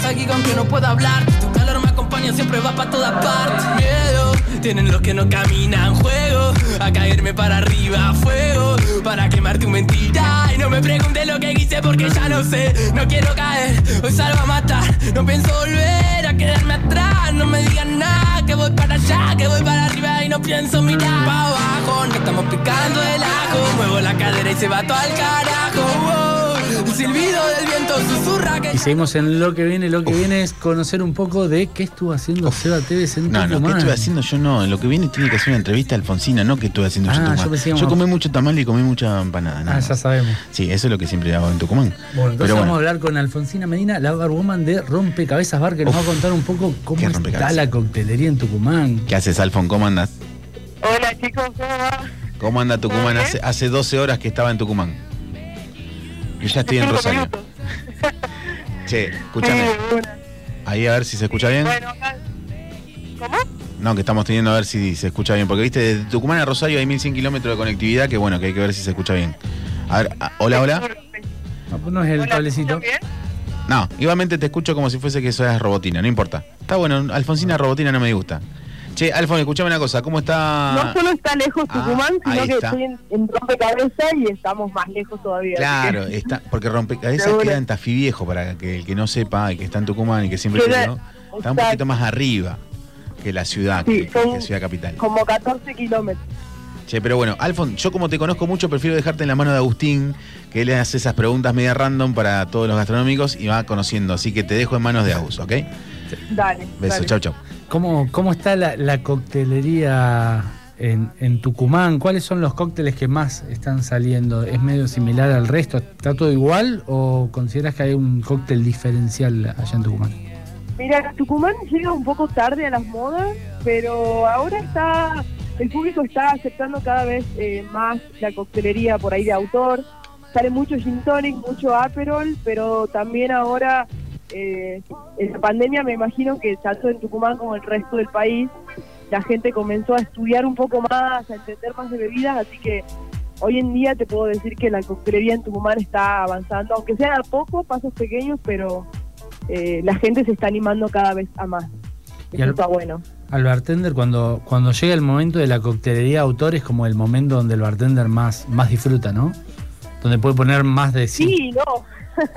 Aquí aunque no pueda hablarte. Tu calor me acompaña, siempre va para todas partes. Miedo, tienen los que no caminan. Juego a caerme para arriba, fuego. Para quemar tu mentira. Y no me preguntes lo que hice porque ya no sé. No quiero caer, hoy salgo a matar. No pienso volver a quedarme atrás. No me digan nada, que voy para allá, que voy para arriba y no pienso mirar. Pa' abajo, no estamos picando el ajo. Muevo la cadera y se va todo al carajo. Silbido del viento susurra que. Y seguimos en lo que viene. Lo que viene es conocer un poco de qué estuvo haciendo Seba Tevez en No, no, ¿qué estuve haciendo yo? No, lo que viene tiene que hacer una entrevista a Alfonsina, no que estuve haciendo Ah, yo en yo Tucumán. pensé Yo, comí mucho tamal y comí mucha empanada. nada Ah, ya sabemos. Sí, eso es lo que siempre hago en Tucumán. Bueno, entonces Pero vamos a hablar con Alfonsina Medina, la barwoman de Rompecabezas Bar, que nos Uf, va a contar un poco cómo está la coctelería en Tucumán. ¿qué haces, Alfon? ¿Cómo andas? Hola chicos, ¿cómo va? ¿Cómo anda Tucumán? Hace, hace 12 horas que estaba en Tucumán. Yo ya estoy en Rosario. Che, escúchame. Ahí a ver si se escucha bien. bueno, acá- ¿Cómo? No, que estamos teniendo a ver si se escucha bien. Porque viste, desde Tucumán a Rosario hay 1100 kilómetros de conectividad que bueno, que hay que ver si se escucha bien. A ver, ah, hola, hola. No, pues no es el Hola, cablecito. ¿escuchan bien? No, igualmente te escucho como si fuese que eso es robotina, no importa. Está bueno, Alfonsina robotina no me gusta. Che, Alfon, escuchame una cosa, ¿cómo está? No solo está lejos Ah, Tucumán, sino que está. estoy en, en rompecabezas y estamos más lejos todavía. Claro, que- está, porque rompecabezas Seguro. queda en Tafí Viejo, para que el que no sepa y que está en Tucumán y que siempre Queda- está un poquito más arriba que la ciudad, Sí, que, son- que Ciudad Capital. Como 14 kilómetros. Che, pero bueno, Alfon, yo como te conozco mucho, prefiero dejarte en la mano de Agustín, que él hace esas preguntas media random para todos los gastronómicos y va conociendo. Así que te dejo en manos de Agus, ¿ok? Dale. Besos, dale. chau, chau. ¿Cómo, cómo está la, coctelería en, en Tucumán? ¿Cuáles son los cócteles que más están saliendo? ¿Es medio similar al resto? ¿Está todo igual o consideras que hay un cóctel diferencial allá en Tucumán? Mira, Tucumán llega un poco tarde a las modas, pero ahora está, el público está aceptando cada vez eh, más la coctelería por ahí de autor. Sale mucho gin tonic, mucho aperol, pero también ahora eh, en la pandemia me imagino que tanto en Tucumán como en el resto del país la gente comenzó a estudiar un poco más, a entender más de bebidas, así que hoy en día te puedo decir que la coctelería en Tucumán está avanzando, aunque sea a poco, pasos pequeños, pero eh, la gente se está animando cada vez a más. Y Eso al- está bueno. Al bartender, cuando, cuando llega el momento de la coctelería autor, es como el momento donde el bartender más, más disfruta, ¿no? Donde puede poner más de sí. Sí, no.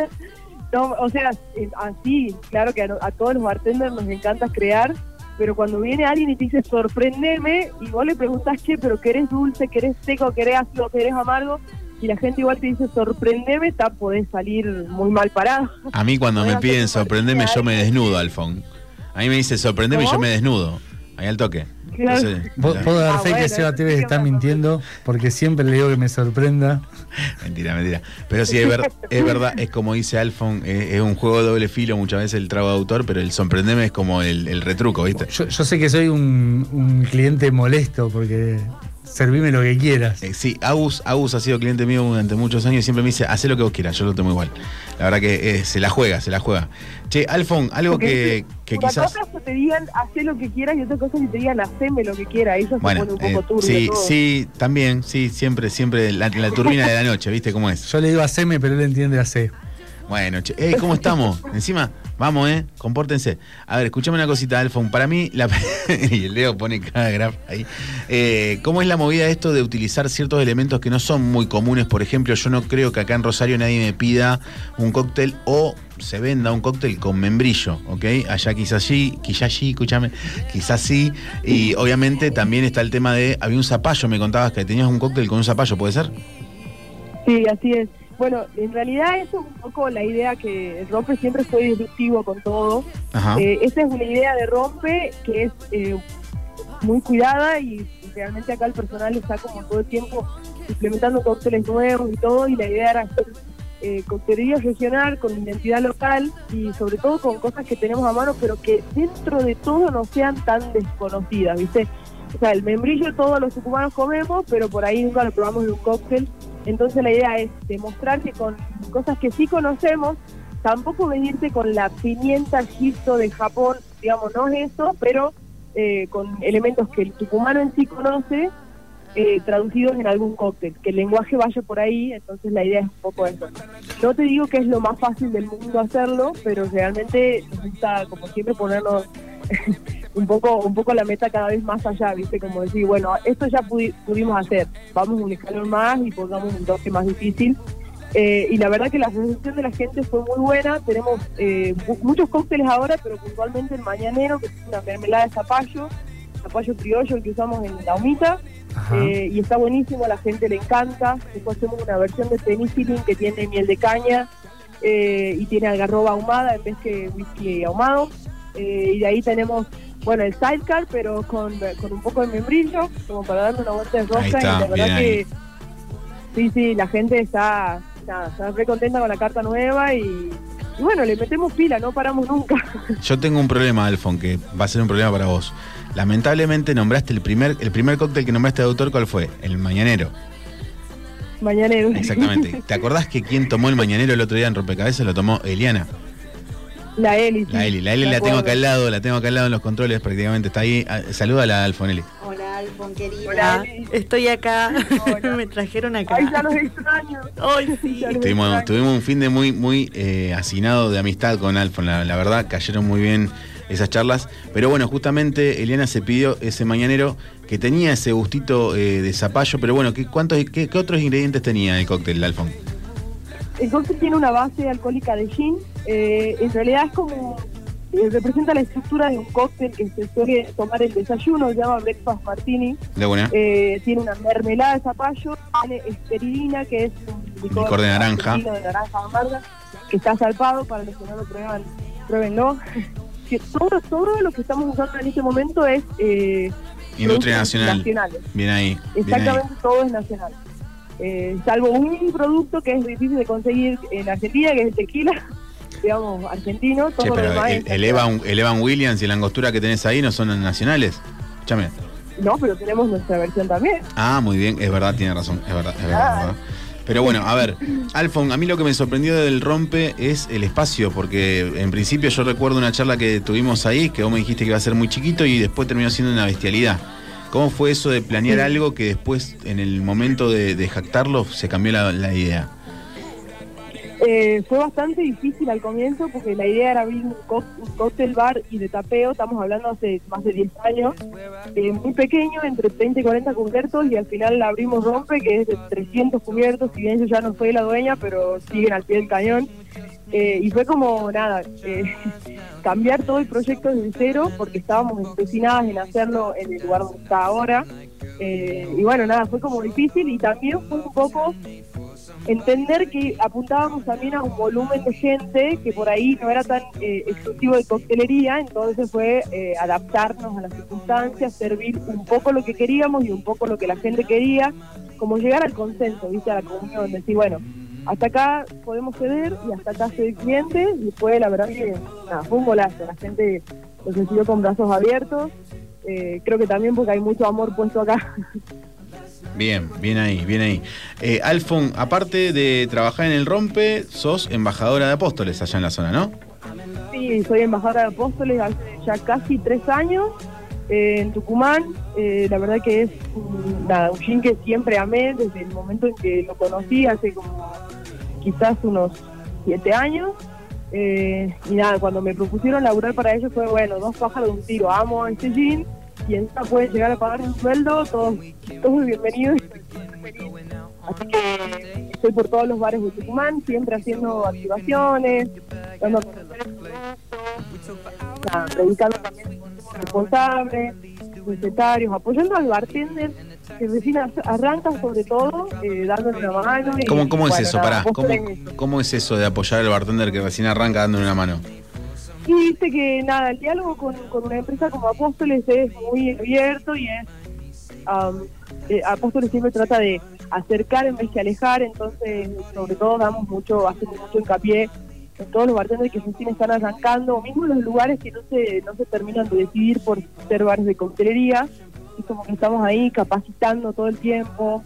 no, o sea, eh, así, claro que a, a todos los bartenders nos encanta crear, pero cuando viene alguien y te dice sorprendeme, y vos le preguntas, che, pero querés dulce, querés seco, querés ácido, querés amargo, y la gente igual te dice sorprendeme, ta, podés salir muy mal parado. A mí cuando me piden sorprendeme, yo me desnudo, Alfon. A mí me dice sorprendeme y yo me desnudo. Ahí al toque. Claro. Entonces, Puedo dar Ah, fe que bueno, Seba Tevez está mintiendo porque siempre le digo que me sorprenda. Mentira, mentira. Pero sí, es, ver- es verdad, es como dice Alfon, es, es un juego de doble filo muchas veces el trago de autor, pero el sorprendeme es como el, el retruco, ¿viste? Yo, yo sé que soy un, un cliente molesto porque servime lo que quieras. Eh, sí, Agus, Agus ha sido cliente mío durante muchos años y siempre me dice, haz lo que vos quieras, yo lo tomo igual. La verdad que eh, se la juega, se la juega. Che, Alfon, algo que, que Una quizás... cosa es que te digan, haz lo que quieras, y otra cosa que te digan, haceme lo que quieras. Eso Bueno, se pone un poco eh, turbio sí, todo. sí, también, sí, siempre, siempre la, la turbina de la noche, ¿viste cómo es? Yo le digo haceme, pero él entiende hace. Bueno, che, ey, ¿cómo estamos? Encima, vamos, ¿eh? Compórtense. A ver, escuchame una cosita, Alfon. Para mí, la... y el Leo pone cada graf ahí. Eh, ¿Cómo es la movida esto de utilizar ciertos elementos que no son muy comunes? Por ejemplo, yo no creo que acá en Rosario nadie me pida un cóctel o se venda un cóctel con membrillo, ¿ok? Allá quizás sí, quizás sí, escúchame, quizás sí. Y obviamente también está el tema de, había un zapallo, me contabas que tenías un cóctel con un zapallo, ¿puede ser? Sí, así es. Bueno, en realidad eso es un poco la idea que Rompe siempre fue disruptivo con todo. Eh, esa es una idea de Rompe que es eh, muy cuidada y realmente acá el personal está como todo el tiempo implementando cócteles nuevos y todo y la idea era hacer eh, coctelería regional con identidad local y sobre todo con cosas que tenemos a mano pero que dentro de todo no sean tan desconocidas, ¿viste? O sea, el membrillo todos los tucumanos comemos, pero por ahí nunca lo probamos en un cóctel. Entonces la idea es demostrar que con cosas que sí conocemos, tampoco venirte con la pimienta gisto de Japón, digamos, no es eso, pero eh, con elementos que el tucumano en sí conoce, eh, traducidos en algún cóctel, que el lenguaje vaya por ahí, entonces la idea es un poco eso. No te digo que es lo más fácil del mundo hacerlo, pero realmente nos gusta, como siempre, ponernos un poco un poco la meta cada vez más allá, ¿viste? Como decir, bueno, esto ya pudi- pudimos hacer, vamos un escalón más y pongamos un toque más difícil. Eh, y la verdad que la recepción de la gente fue muy buena. Tenemos eh, mu- muchos cócteles ahora, pero puntualmente el mañanero, que es una mermelada de zapallo, zapallo criollo que usamos en la humita. Eh, y está buenísimo, a la gente le encanta. Después hacemos una versión de penicillin que tiene miel de caña eh, y tiene algarroba ahumada en vez que whisky ahumado. Eh, y de ahí tenemos, bueno, el sidecar, pero con, con un poco de membrillo, como para darle una vuelta de rosca. Está, y la verdad ahí. que sí, sí, la gente está, nada, está re contenta con la carta nueva y, y bueno, le metemos pila, no paramos nunca. Yo tengo un problema, Alfon, que va a ser un problema para vos. Lamentablemente nombraste el primer, el primer cóctel que nombraste de autor, ¿cuál fue? El mañanero. Mañanero. Exactamente. ¿Te acordás que quien tomó el mañanero el otro día en Rompecabezas lo tomó Eliana? La Eli. sí. La Eli, la Eli la tengo acá al lado, la tengo acá al lado en los controles prácticamente, está ahí. Ah, Saluda a la Alfoneli. Hola, Alfon, querida. Hola, Eli. Estoy acá. Me trajeron acá. Ay, ya los extraño. Ay, sí. Tuvimos, extraño. tuvimos un fin de muy, muy eh, hacinado de amistad con Alfon, la, la verdad, cayeron muy bien esas charlas. Pero bueno, justamente Eliana se pidió ese mañanero que tenía ese gustito eh, de zapallo, pero bueno, ¿qué, cuántos, qué, qué otros ingredientes tenía el cóctel, Alfon? El cóctel tiene una base alcohólica de gin. eh, en realidad es como. eh, representa la estructura de un cóctel que se suele tomar el desayuno, se llama Breakfast Martini. De buena. Eh, tiene una mermelada de zapallo, tiene esperidina, que es un Licor de naranja. de naranja amarga, que está salpado para los que no lo prueban, pruébenlo. Que todo, todo lo que estamos usando en este momento es eh, Industria nacional. nacionales. Bien ahí. Bien ahí. Exactamente todo es nacional. Eh, salvo un producto que es difícil de conseguir en Argentina, que es el tequila, digamos, argentino. Todo Che, lo pero demás el, el Evan, el Evan Williams y la angostura que tenés ahí no son nacionales. Escúchame. No, pero tenemos nuestra versión también. Ah, muy bien, es verdad, tiene razón, es verdad, es verdad. es verdad. Pero bueno, a ver, Alfon, a mí lo que me sorprendió del rompe es el espacio, porque en principio yo recuerdo una charla que tuvimos ahí, que vos me dijiste que iba a ser muy chiquito y después terminó siendo una bestialidad. ¿Cómo fue eso de planear algo que después, en el momento de, de jactarlo, se cambió la, la idea? Eh, fue bastante difícil al comienzo porque la idea era abrir un, cóctel bar y de tapeo, estamos hablando hace más de 10 años, eh, muy pequeño, entre 30 y 40 cubiertos y al final la abrimos rompe, que es de 300 cubiertos, si bien yo ya no soy la dueña, pero siguen al pie del cañón. Eh, y fue como nada, eh, cambiar todo el proyecto desde cero porque estábamos empecinadas en hacerlo en el lugar donde está ahora. Eh, y bueno, nada, fue como difícil y también fue un poco entender que apuntábamos también a un volumen de gente que por ahí no era tan eh, exclusivo de coctelería, entonces fue eh, adaptarnos a las circunstancias, servir un poco lo que queríamos y un poco lo que la gente quería, como llegar al consenso, ¿viste? a la comunión, decir, bueno, hasta acá podemos ceder y hasta acá soy cliente y fue la verdad que nada, fue un golazo, la gente lo recibió con brazos abiertos, eh, creo que también porque hay mucho amor puesto acá. Bien, bien ahí, bien ahí. Eh, Alfon, aparte de trabajar en el rompe, sos embajadora de apóstoles allá en la zona, ¿no? Sí, soy embajadora de Apóstoles hace ya casi tres años eh, en Tucumán. Eh, la verdad que es un, gin que siempre amé desde el momento en que lo conocí, hace como quizás unos siete años. Eh, y nada, cuando me propusieron laburar para ellos fue, bueno, dos pájaros de un tiro. Amo este gin y encima pueden llegar a pagar un sueldo, todos, todos bienvenidos. Así que estoy por todos los bares de Tucumán, siempre haciendo activaciones, dando a predicando también el consumo responsable, recetarios, apoyando al bartender que recién ar- arranca sobre todo, eh, dándole una mano. y, ¿Cómo, cómo es bueno, eso? nada, Pará, ¿cómo, ¿cómo es eso de apoyar al bartender que recién arranca dándole una mano? Y dice que nada, el diálogo con, con una empresa como Apóstoles es muy abierto y es. eh, Apóstoles siempre trata de acercar en vez que alejar, entonces, sobre todo, damos mucho, hacemos mucho hincapié en todos los bartenders que recién están arrancando, o mismo en los lugares que no se, no se terminan de decidir por ser bares de coctelería, y como que estamos ahí capacitando todo el tiempo.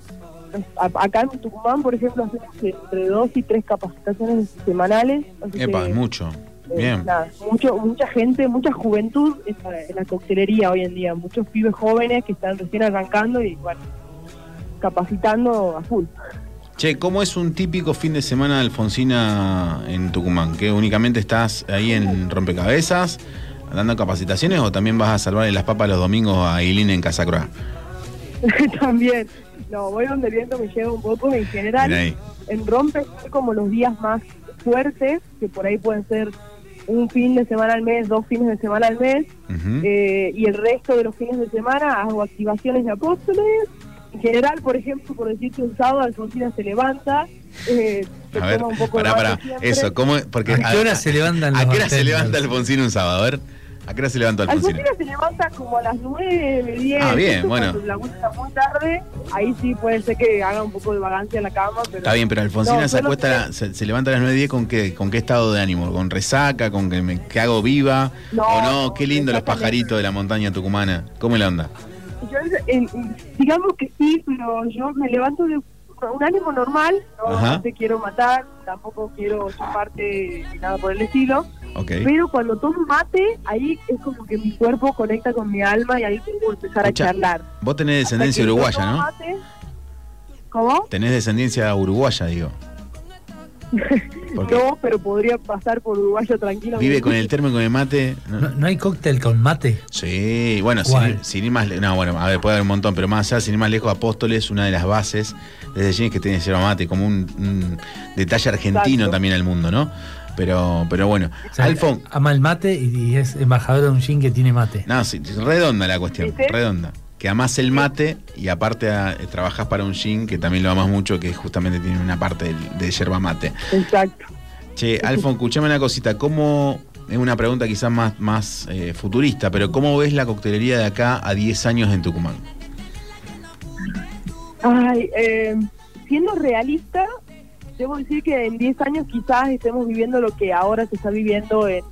A- Acá en Tucumán, por ejemplo, hacemos entre dos y tres capacitaciones semanales. así Epa, que- es mucho. Eh, Bien. nada, mucho, mucha gente, mucha juventud en la, en la coctelería hoy en día, muchos pibes jóvenes que están recién arrancando y bueno, capacitando a full. Che, ¿cómo es un típico fin de semana de Alfonsina en Tucumán? ¿Que únicamente estás ahí en rompecabezas, dando capacitaciones o también vas a salvarle las papas los domingos a Eileen en Casa Croa? También, no, voy donde el viento me lleva un poco en general. En rompe como los días más fuertes, que por ahí pueden ser un fin de semana al mes, dos fines de semana al mes, eh, y el resto de los fines de semana hago activaciones de apóstoles. En general, por ejemplo, por decirte un sábado, Alfonsina se levanta, eh, se A ver, toma un poco de pará, mate pará. Eso, ¿cómo? Porque, ¿A qué hora se levantan ¿A qué hora se levanta Alfonsina un sábado? A ver, ¿a qué hora se levanta Alfonsina? Alfonsina se levanta como a las 9, 10. Ah, bien, bueno. La vuelta está muy tarde, ahí sí puede ser que haga un poco de vagancia en la cama. Pero Está bien, pero Alfonsina No, se acuesta, que- se, se levanta a las 9.10 con qué, con qué estado de ánimo, con resaca, con que me que hago viva, No, o no, qué lindo los pajaritos de la montaña tucumana. ¿Cómo es la onda? Yo, en- digamos que sí, pero yo me levanto de un ánimo normal, no, te quiero matar, tampoco quiero chuparte ni nada por el estilo. Pero cuando tomo mate, ahí es como que mi cuerpo conecta con mi alma y ahí puedo empezar a charlar. Vos tenés descendencia uruguaya, ¿no? mate- ¿Cómo? Tenés descendencia uruguaya, digo. No, pero podría pasar por uruguayo tranquilamente. vive con el termo y con el mate. ¿No, no hay cóctel con mate? Sí, bueno, sin, sin ir más le- No, bueno, a ver, puede haber un montón, pero más allá, sin ir más lejos, Apóstoles, una de las bases desde Jeans que tiene yerba mate, como un, un detalle argentino Exacto. también al mundo, ¿no? Pero, pero bueno. O sea, Alfon, ama el mate y, es embajador de un gin que tiene mate. no, sí, redonda la cuestión, redonda. Que amás el mate y aparte ah, trabajás para un gin que también lo amas mucho, que justamente tiene una parte del- de, yerba mate. Exacto. Che, Alfon, escuchame una cosita. ¿Cómo, es una pregunta quizás más, más eh, futurista, pero ¿cómo ves la coctelería de acá a 10 años en Tucumán? Ay, eh, siendo realista, debo decir que en 10 años quizás estemos viviendo lo que ahora se está viviendo en,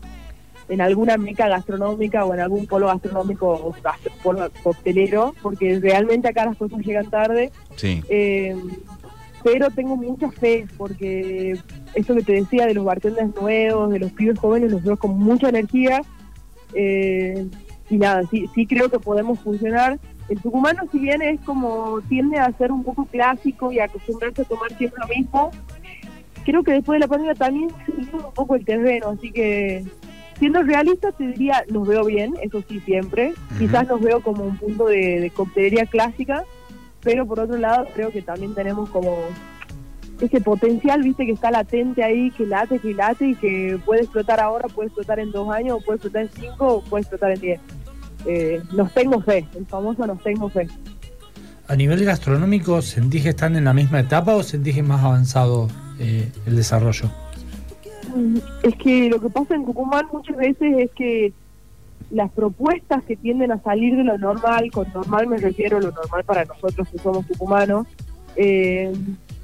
en alguna meca gastronómica o en algún polo gastronómico o gastro- polo coctelero, porque realmente acá las cosas llegan tarde. Sí. Eh, pero tengo mucha fe porque eso que te decía de los bartenders nuevos, de los pibes jóvenes, los veo con mucha energía. Eh, y nada, sí, sí creo que podemos funcionar. El tucumano, si bien es como tiende a ser un poco clásico y acostumbrarse a tomar siempre lo mismo, creo que después de la pandemia también se hizo un poco el terreno. Así que, siendo realista, te diría, nos veo bien, eso sí, siempre. Quizás nos veo como un punto de, de coctelería clásica, pero por otro lado creo que también tenemos como ese potencial, viste, que está latente ahí, que late, que late y que puede explotar ahora, puede explotar en dos años, o puede explotar en cinco, o puede explotar en diez. Eh, nos tengo fe, el famoso nos tengo fe. ¿A nivel gastronómico sentís que están en la misma etapa o sentís que es más avanzado eh, el desarrollo? Mm, Es que lo que pasa en Tucumán muchas veces es que las propuestas que tienden a salir de lo normal, con normal me refiero a lo normal para nosotros que somos tucumanos, eh,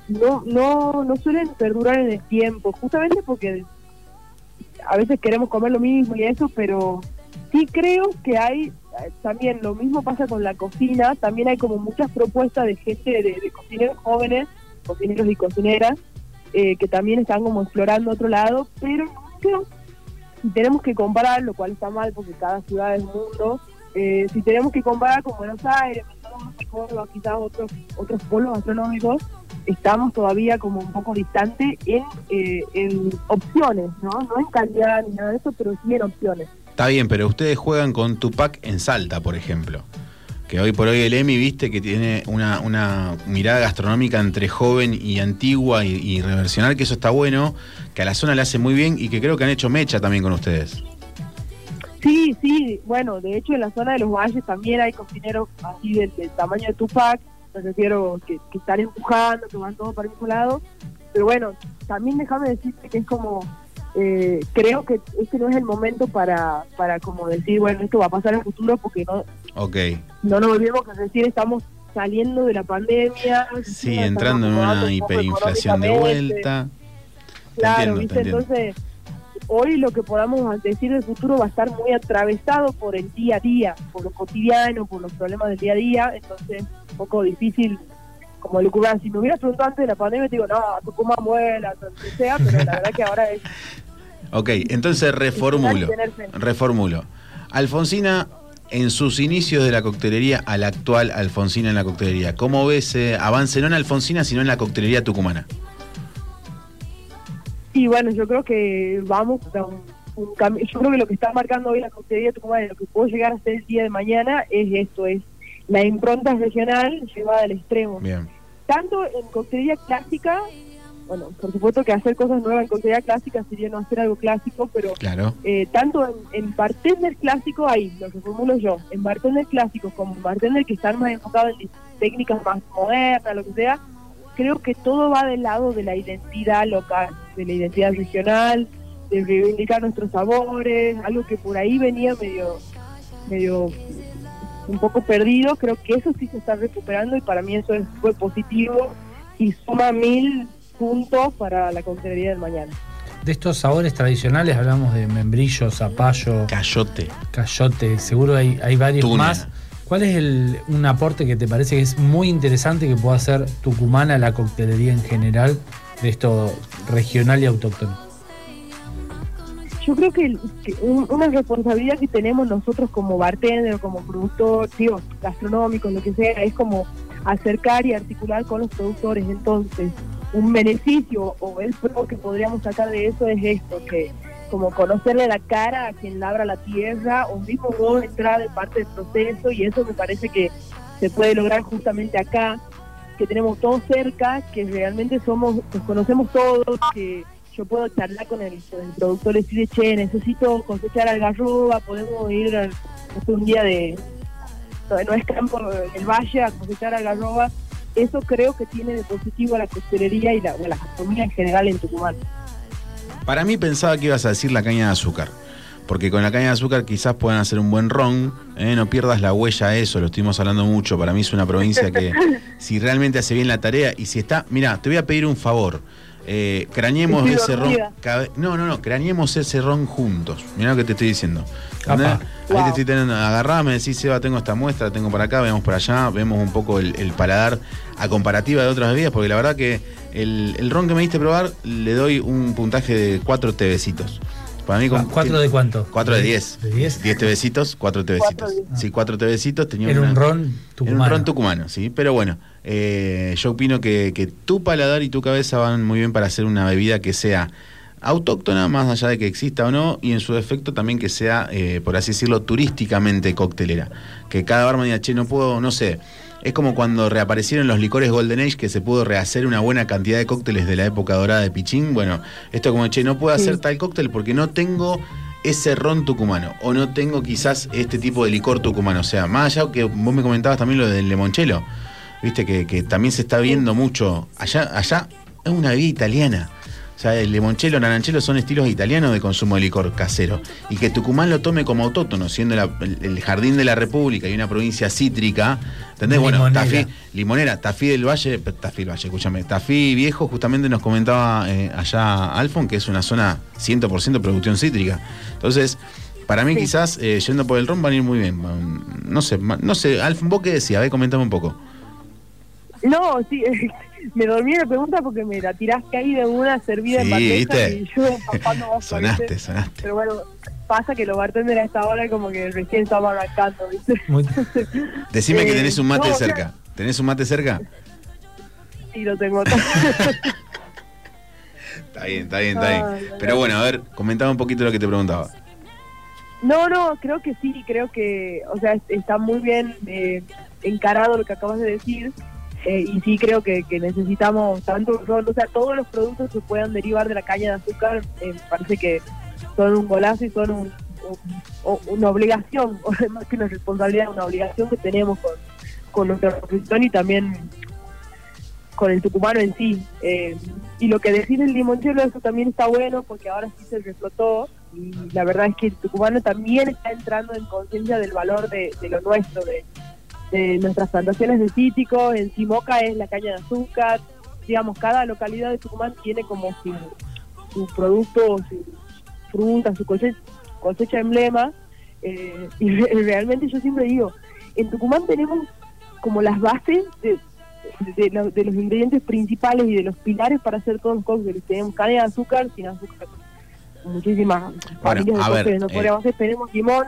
no, no, no suelen perdurar en el tiempo, justamente porque a veces queremos comer lo mismo y eso, pero sí creo que hay, eh, también lo mismo pasa con la cocina, también hay como muchas propuestas de gente, de, cocineros jóvenes, cocineros y cocineras, eh, que también están como explorando otro lado, pero nunca, si tenemos que comparar, lo cual está mal porque cada ciudad es un mundo, eh, si tenemos que comparar con Buenos Aires, Córdoba, quizás otros, otros polos gastronómicos, estamos todavía como un poco distante en, eh, en opciones, ¿no? No en calidad ni nada de eso, pero sí en opciones. Está bien, pero ustedes juegan con Tupac en Salta, por ejemplo. Que hoy por hoy el EMI, viste, que tiene una, una mirada gastronómica entre joven y antigua y, y reversional, que eso está bueno, que a la zona le hace muy bien y que creo que han hecho mecha también con ustedes. Sí, sí, bueno, de hecho en la zona de los valles también hay cocineros así del, del tamaño de Tupac, me refiero que, que están empujando, que van todos para el mismo lado, pero bueno, también déjame decirte que es como, eh, creo que este no es el momento para, para como decir, bueno, esto va a pasar en el futuro porque no, Ok. no nos olvidemos que recién estamos saliendo de la pandemia. Sí, entrando en una hiperinflación de vuelta. Claro, entiendo, ¿viste? Entonces, hoy lo que podamos decir del futuro va a estar muy atravesado por el día a día, por lo cotidiano, por los problemas del día a día, entonces un poco difícil como lucubrar. Si me hubieras preguntado antes de la pandemia, te digo, no, Tucumán vuela, lo que sea, pero la verdad que ahora es Ok, entonces reformulo. Reformulo. Alfonsina, en sus inicios de la coctelería a la actual Alfonsina en la coctelería, ¿cómo ves eh, avance no en Alfonsina, sino en la coctelería tucumana? Y bueno, yo creo que vamos a un, un cambio. Yo creo que lo que está marcando hoy la coctelería Tucumán y lo que puedo llegar a ser el día de mañana es esto, es la impronta regional llevada al extremo. Bien. Tanto en coctelería clásica, bueno, por supuesto que hacer cosas nuevas en coctelería clásica sería no hacer algo clásico, pero Claro. eh, tanto en, en bartender clásico, ahí lo que formulo yo, en bartender clásico como en bartender que están más enfocados en técnicas más modernas, lo que sea, creo que todo va del lado de la identidad local, de la identidad regional, de reivindicar nuestros sabores, algo que por ahí venía medio, medio un poco perdido, creo que eso sí se está recuperando y para mí eso es- fue positivo y suma mil puntos para la coctelería del mañana. De estos sabores tradicionales hablamos de membrillo, zapallo, Cayote. cayote, seguro hay, hay varios Tuna. más ¿Cuál es el, un aporte que te parece que es muy interesante que pueda hacer Tucumán a la coctelería en general de esto regional y autóctono? Yo creo que, un- una responsabilidad que tenemos nosotros como bartender, como productor, digo, gastronómicos, lo que sea, es como acercar y articular con los productores. Entonces, un beneficio o el pro que podríamos sacar de eso es esto, que como conocerle la cara a quien labra la tierra o mismo vos entrar en parte del proceso y eso me parece que se puede lograr justamente acá, que tenemos todos cerca, que realmente somos, nos conocemos todos, que yo puedo charlar con el, con el productor y decirle, che, necesito cosechar algarroba, podemos ir un día de, no, es campo en el valle a cosechar algarroba. Eso creo que tiene de positivo a la costelería y la, o la gastronomía en general en Tucumán. Para mí pensaba que ibas a decir la caña de azúcar. Porque con la caña de azúcar quizás puedan hacer un buen ron. ¿eh? No pierdas la huella a eso, lo estuvimos hablando mucho. Para mí es una provincia que si realmente hace bien la tarea y si está... Mira, te voy a pedir un favor. Eh, crañemos ese ron. no, no, no, crañemos ese ron juntos. Mira lo que te estoy diciendo. Ahí Wow. te estoy teniendo, agarrá, me decís, Seba, tengo esta muestra, tengo por acá, veamos por allá, vemos un poco el, el paladar a comparativa de otras bebidas, porque la verdad que el, el ron que me diste probar le doy un puntaje de 4 tebecitos. Para mí, con, ¿Cuatro de cuánto? 4 de 10. ¿De 10? 10 tebecitos, 4 tebecitos. Cuatro Sí, 4 tebecitos. Tenía Era una- un ron era tucumano. un ron tucumano, sí. Pero bueno, eh, yo opino que, que tu paladar y tu cabeza van muy bien para hacer una bebida que sea autóctona, más allá de que exista o no, y en su defecto también que sea, eh, por así decirlo, turísticamente coctelera. Que cada barman diga, che, no puedo, no sé. Es como cuando reaparecieron los licores Golden Age, que se pudo rehacer una buena cantidad de cócteles de la época dorada de Pichín. Bueno, esto como, che, no puedo Sí. hacer tal cóctel porque no tengo ese ron tucumano o no tengo quizás este tipo de licor tucumano. O sea, más allá que vos me comentabas también lo del limonchelo, viste que, que también se está viendo mucho. Allá, allá es una bebida italiana. O sea, el limonchelo, naranchelo son estilos italianos de consumo de licor casero. Y que Tucumán lo tome como autóctono, siendo la- el, el jardín de la República y una provincia cítrica. ¿Entendés? Bueno, Limonera. Tafí, limonera, Tafí del Valle, Tafí del Valle, escúchame. Tafí Viejo, justamente nos comentaba eh, allá Alfon, que es una zona 100% producción cítrica. Entonces, para mí Sí. quizás, eh, yendo por el ron, van a ir muy bien. No sé, no sé, Alfon, ¿vos qué decías? A ver, comentame un poco. No, sí, me dormí en la pregunta porque me la tiraste ahí de una servida Sí, en bandeja ¿viste? y yo empapando vos, Sonaste, ¿viste? sonaste. Pero bueno, pasa que los bartenders a esta hora como que recién estaban arrancando, ¿viste? Muy- Decime que Eh, tenés un mate no, o sea- cerca. ¿Tenés un mate cerca? Sí, lo tengo. Está bien, está bien, está bien. Ay, Pero bueno, a ver, comentaba un poquito lo que te preguntaba. No, no, creo que sí, creo que, o sea, es- está muy bien eh, encarado lo que acabas de decir. Eh, y sí creo que, que necesitamos tanto ron, o sea, todos los productos que puedan derivar de la caña de azúcar, eh, parece que son un golazo y son un- un- una obligación, más que una responsabilidad, una obligación que tenemos con, con nuestra profesión y también con el tucumano en sí. Eh, y lo que decir el limonchelo, eso también está bueno porque ahora sí se reflotó y la verdad es que el tucumano también está entrando en conciencia del valor de, de lo nuestro, de, de nuestras plantaciones de cítricos, en Simoca es la caña de azúcar, digamos, cada localidad de Tucumán tiene como su, su producto, su fruta, su cosecha, cosecha emblema, eh, y re- realmente yo siempre digo, en Tucumán tenemos como las bases de, de, lo- de los ingredientes principales y de los pilares para hacer todos los cócteles. Tenemos caña de azúcar, sin azúcar, muchísimas familias de a ver, cócteles no eh, podríamos hacer, tenemos limón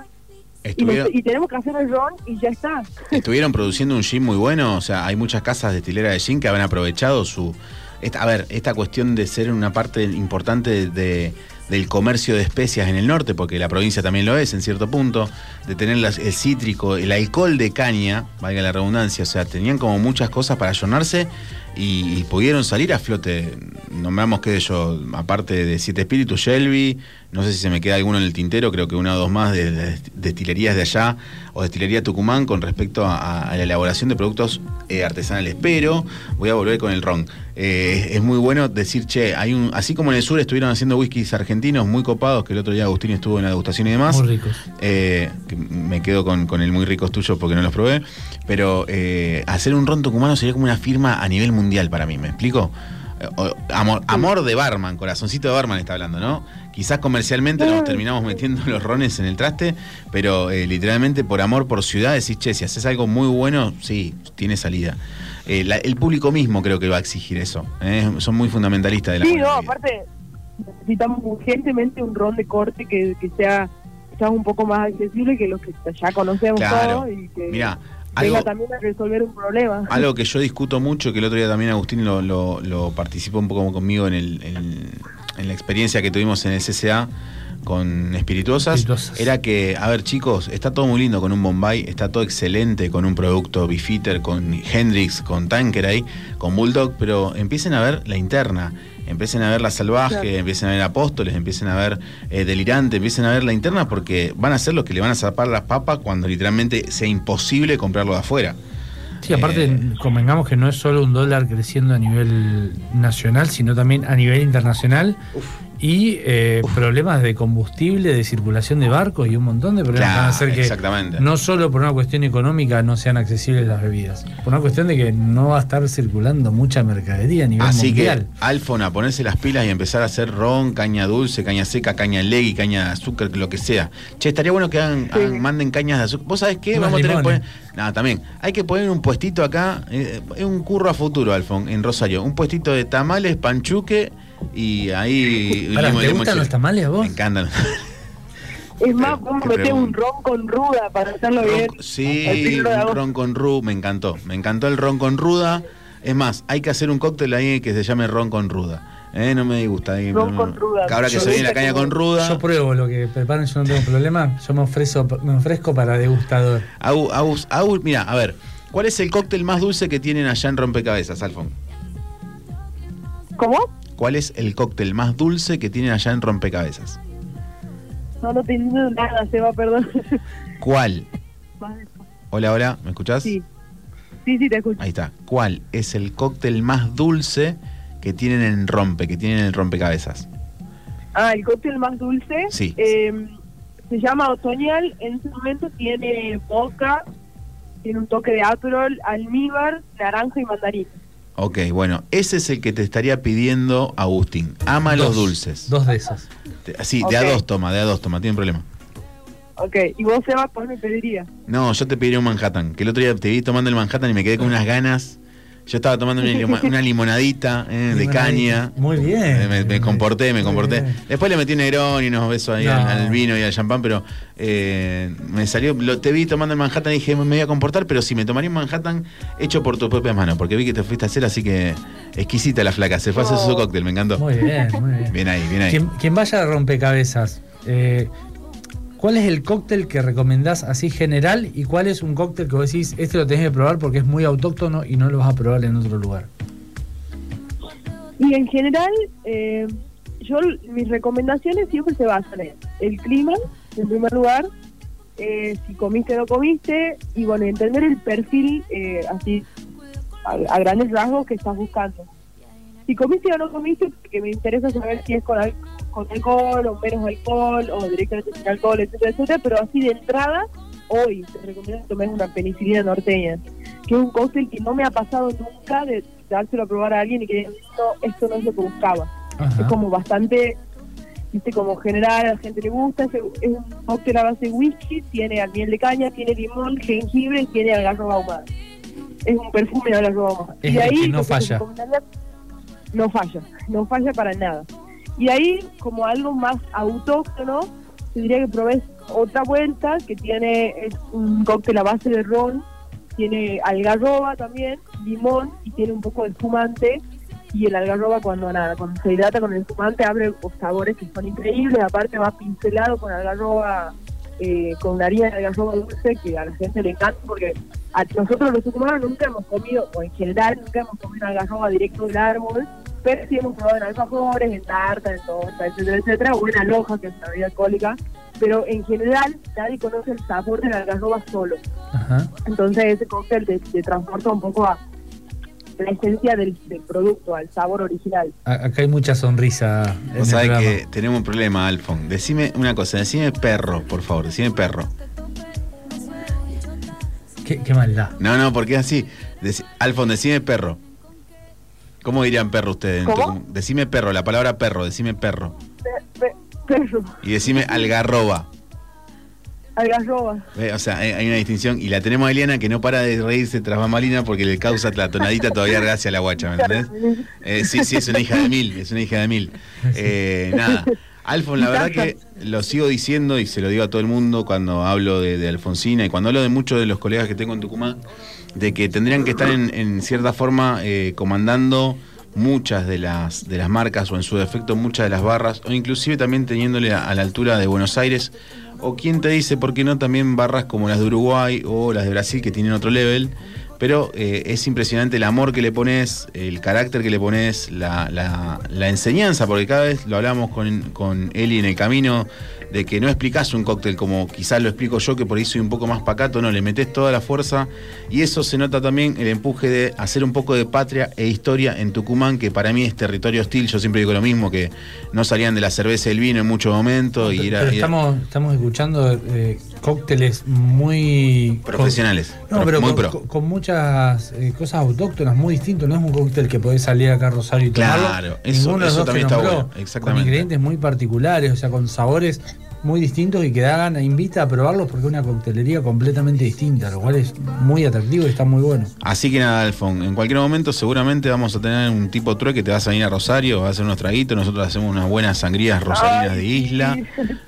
Estuvieron, y tenemos que hacer el ron y ya está. estuvieron produciendo un gin muy bueno, o sea, hay muchas casas destileras de gin que han aprovechado su... Esta, a ver, esta cuestión de ser una parte importante de, del comercio de especias en el norte, porque la provincia también lo es en cierto punto, de tener las- el cítrico, el alcohol de caña, valga la redundancia, o sea, tenían como muchas cosas para ayornarse y, y pudieron salir a flote. Nombramos que yo, aparte de Siete Espíritus, Shelby, no sé si se me queda alguno en el tintero, creo que una o dos más de, de destilerías de allá o destilería Tucumán con respecto a, a la elaboración de productos eh, artesanales. Pero voy a volver con el ron. Eh, es muy bueno decir, che, hay un, así como en el sur estuvieron haciendo whiskies argentinos muy copados, que el otro día Agustín estuvo en la degustación y demás. Muy ricos. Eh, que me quedo con, con el muy ricos tuyo porque no los probé. Pero hacer un ron tucumano sería como una firma a nivel mundial para mí, ¿me explico? O- amor, amor de barman, corazoncito de barman está hablando, ¿no? Quizás comercialmente nos terminamos metiendo los rones en el traste, pero eh, literalmente por amor por ciudad decís, che, si haces algo muy bueno, sí, tiene salida. Eh, la- el público mismo creo que va a exigir eso. ¿eh? Son muy fundamentalistas de la Sí, no, aparte necesitamos urgentemente un ron de corte que, que sea quizás un poco más accesible que los que ya conocemos Claro. todos y que Mirá, algo, también a resolver un problema. algo que yo discuto mucho, que el otro día también Agustín lo, lo, lo participó un poco conmigo en, el, en, en la experiencia que tuvimos en el CCA con espirituosas, Espirituosas. era que, a ver chicos, está todo muy lindo con un Bombay, está todo excelente con un producto Bifitter, con Hendrix, con Tanqueray, con Bulldog, pero empiecen a ver la interna. Empiecen a ver la salvaje, Claro. empiecen a ver apóstoles, empiecen a ver eh, delirante, empiecen a ver la interna porque van a ser los que le van a zapar las papas cuando literalmente sea imposible comprarlo de afuera. Sí, aparte, Eh, convengamos que no es solo un dólar creciendo a nivel nacional, sino también a nivel internacional. Y eh, problemas de combustible, de circulación de barcos y un montón de problemas que van a hacer que no solo por una cuestión económica no sean accesibles las bebidas, por una cuestión de que no va a estar circulando mucha mercadería a nivel Así mundial. que, Alfon, a ponerse las pilas y empezar a hacer ron, caña dulce, caña seca, caña legui, caña de azúcar, lo que sea. Che, estaría bueno que hagan, hagan- manden cañas de azúcar. ¿Vos sabés qué? Vamos a tener que poner. limones. No, también. Hay que poner un puestito acá, eh, es un curro a futuro, Alfon, en Rosario. Un puestito de tamales, panchuque y ahí. Limo- ¿Te gustan los tamales a vos? Me encantan. Es más, vamos a qué meter pregunta. un ron con ruda para hacerlo bien. Sí, un ron con ruda, me encantó. Me encantó el ron con ruda. Es más, hay que hacer un cóctel ahí que se llame ron con ruda. Eh, no me gusta. ahí, Ron no, con no. ruda. Que ahora que Yo se viene la caña con ruda. Yo pruebo lo que preparen, yo no tengo problema. Yo me, ofrezco, me ofrezco para degustador. Au, au, au, mira, a ver, ¿cuál es el cóctel más dulce que tienen allá en Rompecabezas, Alfon? ¿Cómo? ¿Cuál es el cóctel más dulce que tienen allá en Rompecabezas? No, no te entiendo nada, Seba, perdón. ¿Cuál? Hola, hola, ¿me escuchás? Sí. Sí, sí, te escucho. Ahí está. ¿Cuál es el cóctel más dulce que tienen en Rompe, que tienen en el Rompecabezas? Ah, el cóctel más dulce. Sí. eh, se llama Otoñal. En este momento tiene vodka, tiene un toque de Aperol, almíbar, naranja y mandarina. Ok, bueno, ese es el que te estaría pidiendo Agustín. Ama los dulces. Dos de esas. Te- Sí, de a dos toma, de a dos toma, tiene problema. Ok, ¿y vos, Seba, cuál me pedirías? No, yo te pediría un Manhattan, que el otro día te vi tomando el Manhattan y me quedé con unas ganas. Yo estaba tomando una, limonadita eh, de caña. Muy bien. Eh, Me, me comporté, me comporté. bien. Después le metí un negrón y unos besos ahí No. al, al vino y al champán, pero eh, me salió, lo, te vi tomando el Manhattan y dije, me voy a comportar, pero sí, me tomaría un Manhattan hecho por tus propias manos, porque vi que te fuiste a hacer, así que exquisita la flaca, se fue a hacer su Oh. cóctel, me encantó. Muy bien, muy bien. Bien ahí, bien ahí. Quien, quien vaya a rompecabezas, eh, ¿cuál es el cóctel que recomendás así general y cuál es un cóctel que vos decís, este lo tenés que probar porque es muy autóctono y no lo vas a probar en otro lugar? Y en general, eh, yo mis recomendaciones siempre se basan en el clima, en primer lugar, eh, si comiste o no comiste, y bueno, entender el perfil eh, así a, grandes rasgos que estás buscando. Si comiste o no comiste, porque me interesa saber si es con, con alcohol o menos alcohol o directamente sin alcohol, etcétera, etcétera, pero así de entrada, hoy te recomiendo que tomes una penicilina norteña, que es un cóctel que no me ha pasado nunca de dárselo a probar a alguien y que no, esto no es lo que buscaba. Ajá. Es como bastante, viste, como general, a la gente le gusta, es, es un cóctel a base de whisky, tiene miel de caña, tiene limón, jengibre y tiene algarroba ahumada. Es un perfume de algarroba ahumada. Es y de ahí que no falla. no falla, no falla para nada. Y ahí, como algo más autóctono, te diría que probés otra vuelta que tiene es un cóctel a base de ron, tiene algarroba también, limón y tiene un poco de espumante. Y el algarroba cuando nada, cuando se hidrata con el espumante abre sabores que son increíbles, aparte va pincelado con algarroba, eh, con harina de algarroba dulce que a la gente le encanta porque a nosotros los humanos nunca hemos comido, o en general nunca hemos comido algarroba directo del árbol, pero sí hemos probado en alfajores, en tarta, en torta, etcétera, etcétera, o en aloja, que es una bebida alcohólica, pero en general nadie conoce el sabor de la algarroba solo. Ajá. Entonces ese cóctel te, te transporta un poco a la esencia del, del producto, al sabor original. Acá hay mucha sonrisa. en Vos sabés que tenemos un problema, Alfon. Decime una cosa, decime perro, por favor, decime perro. Qué, qué maldad. No, no, porque es así. Deci- Alfon, decime perro. ¿Cómo dirían perro ustedes? ¿Cómo? Decime perro, la palabra perro, decime perro. Pe- pe- Perro, Y decime algarroba. algarroba. Eh, O sea, hay una distinción. Y la tenemos a Eliana que no para de reírse tras bambalina porque le causa la tonadita todavía gracias a la guacha, ¿me entendés? Eh, sí, sí, es una hija de mil, es una hija de mil. Eh, nada. Alfon, la verdad que lo sigo diciendo y se lo digo a todo el mundo cuando hablo de, de Alfonsina y cuando hablo de muchos de los colegas que tengo en Tucumán, de que tendrían que estar en, en cierta forma eh, comandando muchas de las, de las marcas o en su defecto muchas de las barras o inclusive también teniéndole a, a la altura de Buenos Aires. O quién te dice por qué no también barras como las de Uruguay o las de Brasil que tienen otro level pero eh, es impresionante el amor que le pones, el carácter que le pones, la, la- la enseñanza, porque cada vez lo hablamos con, con Eli en el camino, de que no explicás un cóctel como quizás lo explico yo, que por ahí soy un poco más pacato, no, le metes toda la fuerza. Y eso se nota también el empuje de hacer un poco de patria e historia en Tucumán, que para mí es territorio hostil, yo siempre digo lo mismo, que no salían de la cerveza y el vino en muchos momentos y era... Pero era- estamos, estamos escuchando eh, cócteles muy Profesionales, No, pro- pero muy con, pro. con- con muchas eh, cosas autóctonas muy distintos. No es un cóctel que podés salir acá a Rosario y tomarlo. Claro, eso- Ninguno de los eso dos también está bueno, exactamente. Con ingredientes muy particulares, o sea, con sabores muy distintos y que hagan, invita a probarlos porque es una coctelería completamente distinta, lo cual es muy atractivo y está muy bueno. Así que nada, Alfon, en cualquier momento seguramente vamos a tener un tipo trueque, te vas a venir a Rosario, vas a hacer unos traguitos, nosotros hacemos unas buenas sangrías rosarinas de isla.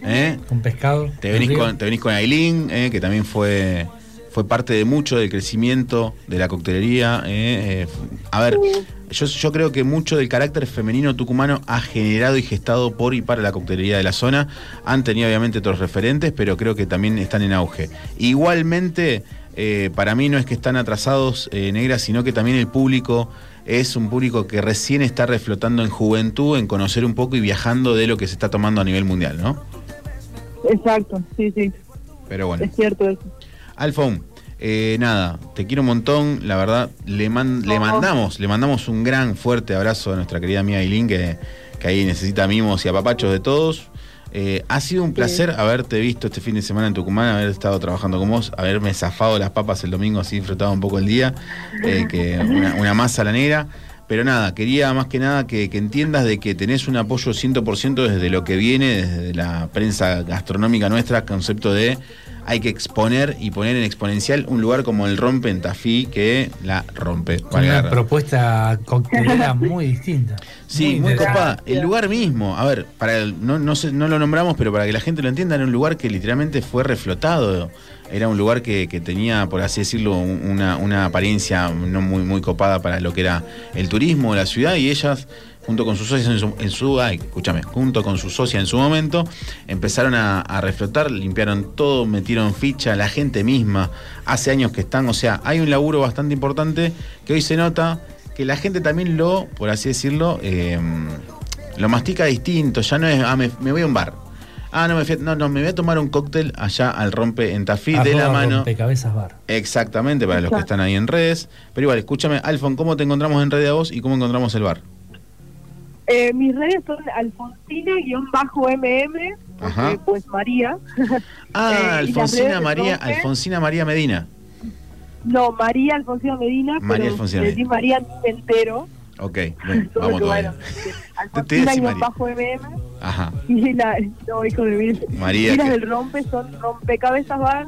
¿eh? Con pescado. Te venís con, te venís con Aileen, eh, que también fue, fue parte de mucho del crecimiento de la coctelería. eh, eh, a ver, yo, yo creo que mucho del carácter femenino tucumano ha generado y gestado por y para la coctelería de la zona. Han tenido obviamente otros referentes, pero creo que también están en auge. Igualmente, eh, para mí no es que están atrasados negras, sino que también el público es un público que recién está reflotando en juventud, en conocer un poco y viajando de lo que se está tomando a nivel mundial, ¿no? Exacto, sí, sí, Pero bueno. es cierto eso. Alfon, eh, nada, te quiero un montón, la verdad, le, man- le mandamos, le mandamos un gran fuerte abrazo a nuestra querida amiga Aileen, que, que ahí necesita mimos y apapachos de todos. Eh, ha sido un placer haberte visto este fin de semana en Tucumán, haber estado trabajando con vos, haberme zafado las papas el domingo, así disfrutado un poco el día, eh, que una, una masa la negra. Pero nada, quería más que nada que, que entiendas de que tenés un apoyo 100% desde lo que viene, desde la prensa gastronómica nuestra, concepto de hay que exponer y poner en exponencial un lugar como el Rompe en Tafí que la rompe. Con una propuesta coctelera muy distinta. Sí, muy copada. El lugar mismo, a ver, para el- no, no, sé- no lo nombramos, pero para que la gente lo entienda, era un lugar que literalmente fue reflotado. Era un lugar que, que tenía, por así decirlo, un- una, una apariencia no muy, muy copada para lo que era el turismo la ciudad y ellas, junto con sus socios en su, en su- ay, escúchame, junto con su socia en su momento, empezaron a, a reflotar, limpiaron todo, metieron ficha, la gente misma, hace años que están, o sea, hay un laburo bastante importante que hoy se nota que la gente también lo, por así decirlo, eh, lo mastica distinto, ya no es, ah, me, me voy a un bar. Ah, no me, fui no, no, me voy a tomar un cóctel allá al rompe en Tafí de la mano. Rompecabezas bar. Exactamente, para los que están ahí en redes. Pero igual, escúchame, Alfon, ¿cómo te encontramos en redes a vos y cómo encontramos el bar? Eh, mis redes son alfonsina-mm, Ajá. eh, pues María. Ah, Eh, Alfonsina María. Alfonsina María Medina. No, María Alfonsina Medina, María pero Alfonsina María entero. Ok, bueno, vamos bueno, todavía. Te- te decir María. Alfonsina-mm Ajá. y la, no, hijo de mil. María, que- del rompe son rompecabezas bar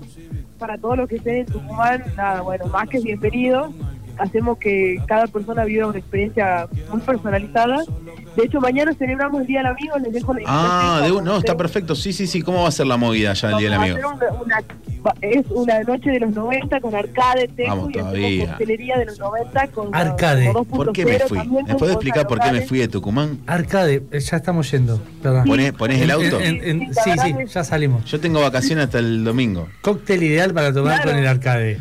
para todos los que estén en Tucumán, nada, bueno, más que bienvenidos. Hacemos que cada persona viva una experiencia muy personalizada. De hecho, mañana celebramos el Día del Amigo, les dejo la Ah, de un- invitación no, está perfecto. Sí, sí, sí. ¿Cómo va a ser la movida ya el Día del Amigo? una- es una noche de los 90 con arcade, Vamos y todavía. coctelería de los 90 con Arcade. con ¿Por qué me 2.0 fui? ¿Me puedes explicar por qué me fui de Tucumán? Arcade, eh, ya estamos yendo. Perdón. ¿Ponés, ponés el auto? en- en- Sí, sí, ya salimos. Yo tengo vacaciones hasta el domingo. Cóctel ideal para tomar Claro. con el arcade.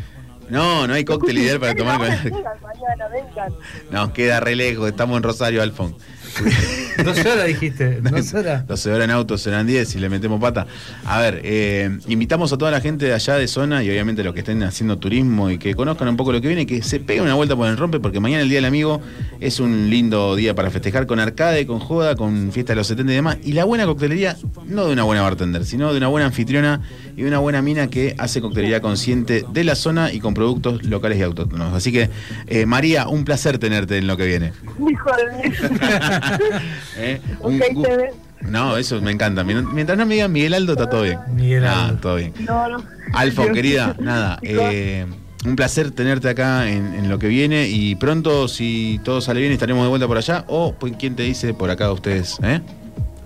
No, no hay cóctel ideal para tomar con Vengan, mañana, vengan. Nos queda re lejos, estamos en Rosario, Alfon. 12 horas dijiste, 12 horas. 12 horas en auto serán 10 y le metemos pata. A ver, eh, invitamos a toda la gente de allá de zona y obviamente los que estén haciendo turismo y que conozcan un poco lo que viene, que se peguen una vuelta por el rompe, porque mañana el Día del Amigo es un lindo día para festejar con arcade, con joda, con fiesta de los 70 y demás. Y la buena coctelería, no de una buena bartender, sino de una buena anfitriona y de una buena mina que hace coctelería consciente de la zona y con productos locales y autóctonos. Así que, eh, María, un placer tenerte en lo que viene. ¿Eh? Un Ok, gu- te ve. No, eso me encanta. Mien- Mientras no me digan Miguel Aldo, está todo bien. Miguel Ah, Aldo. todo bien. No, no. Alfon, Dios. querida, nada. eh, un placer tenerte acá en, en lo que viene y pronto, si todo sale bien, estaremos de vuelta por allá. O, pues, ¿quién te dice por acá ustedes? ¿eh?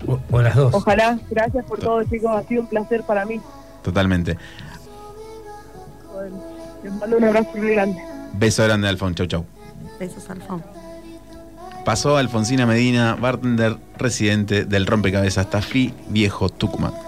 O, o las dos. Ojalá, gracias por todo, chicos. Ha sido un placer para mí. Totalmente. Bueno, les mando un abrazo muy grande. Beso grande, Alfon. Chau, chau. Besos, Alfón. Pasó Alfonsina Medina, bartender residente del Rompecabezas Tafí Viejo Tucumán.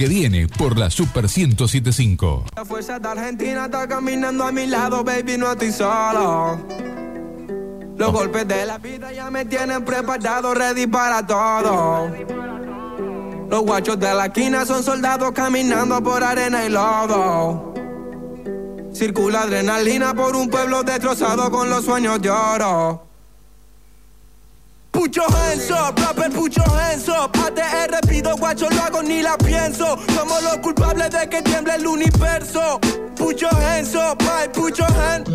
Que viene por la Super 1075. La fuerza de Argentina está caminando a mi lado, baby, no estoy solo. Los golpes de la vida ya me tienen preparado, ready para todo. Los guachos de la esquina son soldados caminando por arena y lodo. Circula adrenalina por un pueblo destrozado con los sueños de oro. Put your hands up, rapper, put your hands up. ATR pido guacho, lo hago ni la pienso. Somos los culpables de que tiemble el universo. Put your hands up, I put your hands.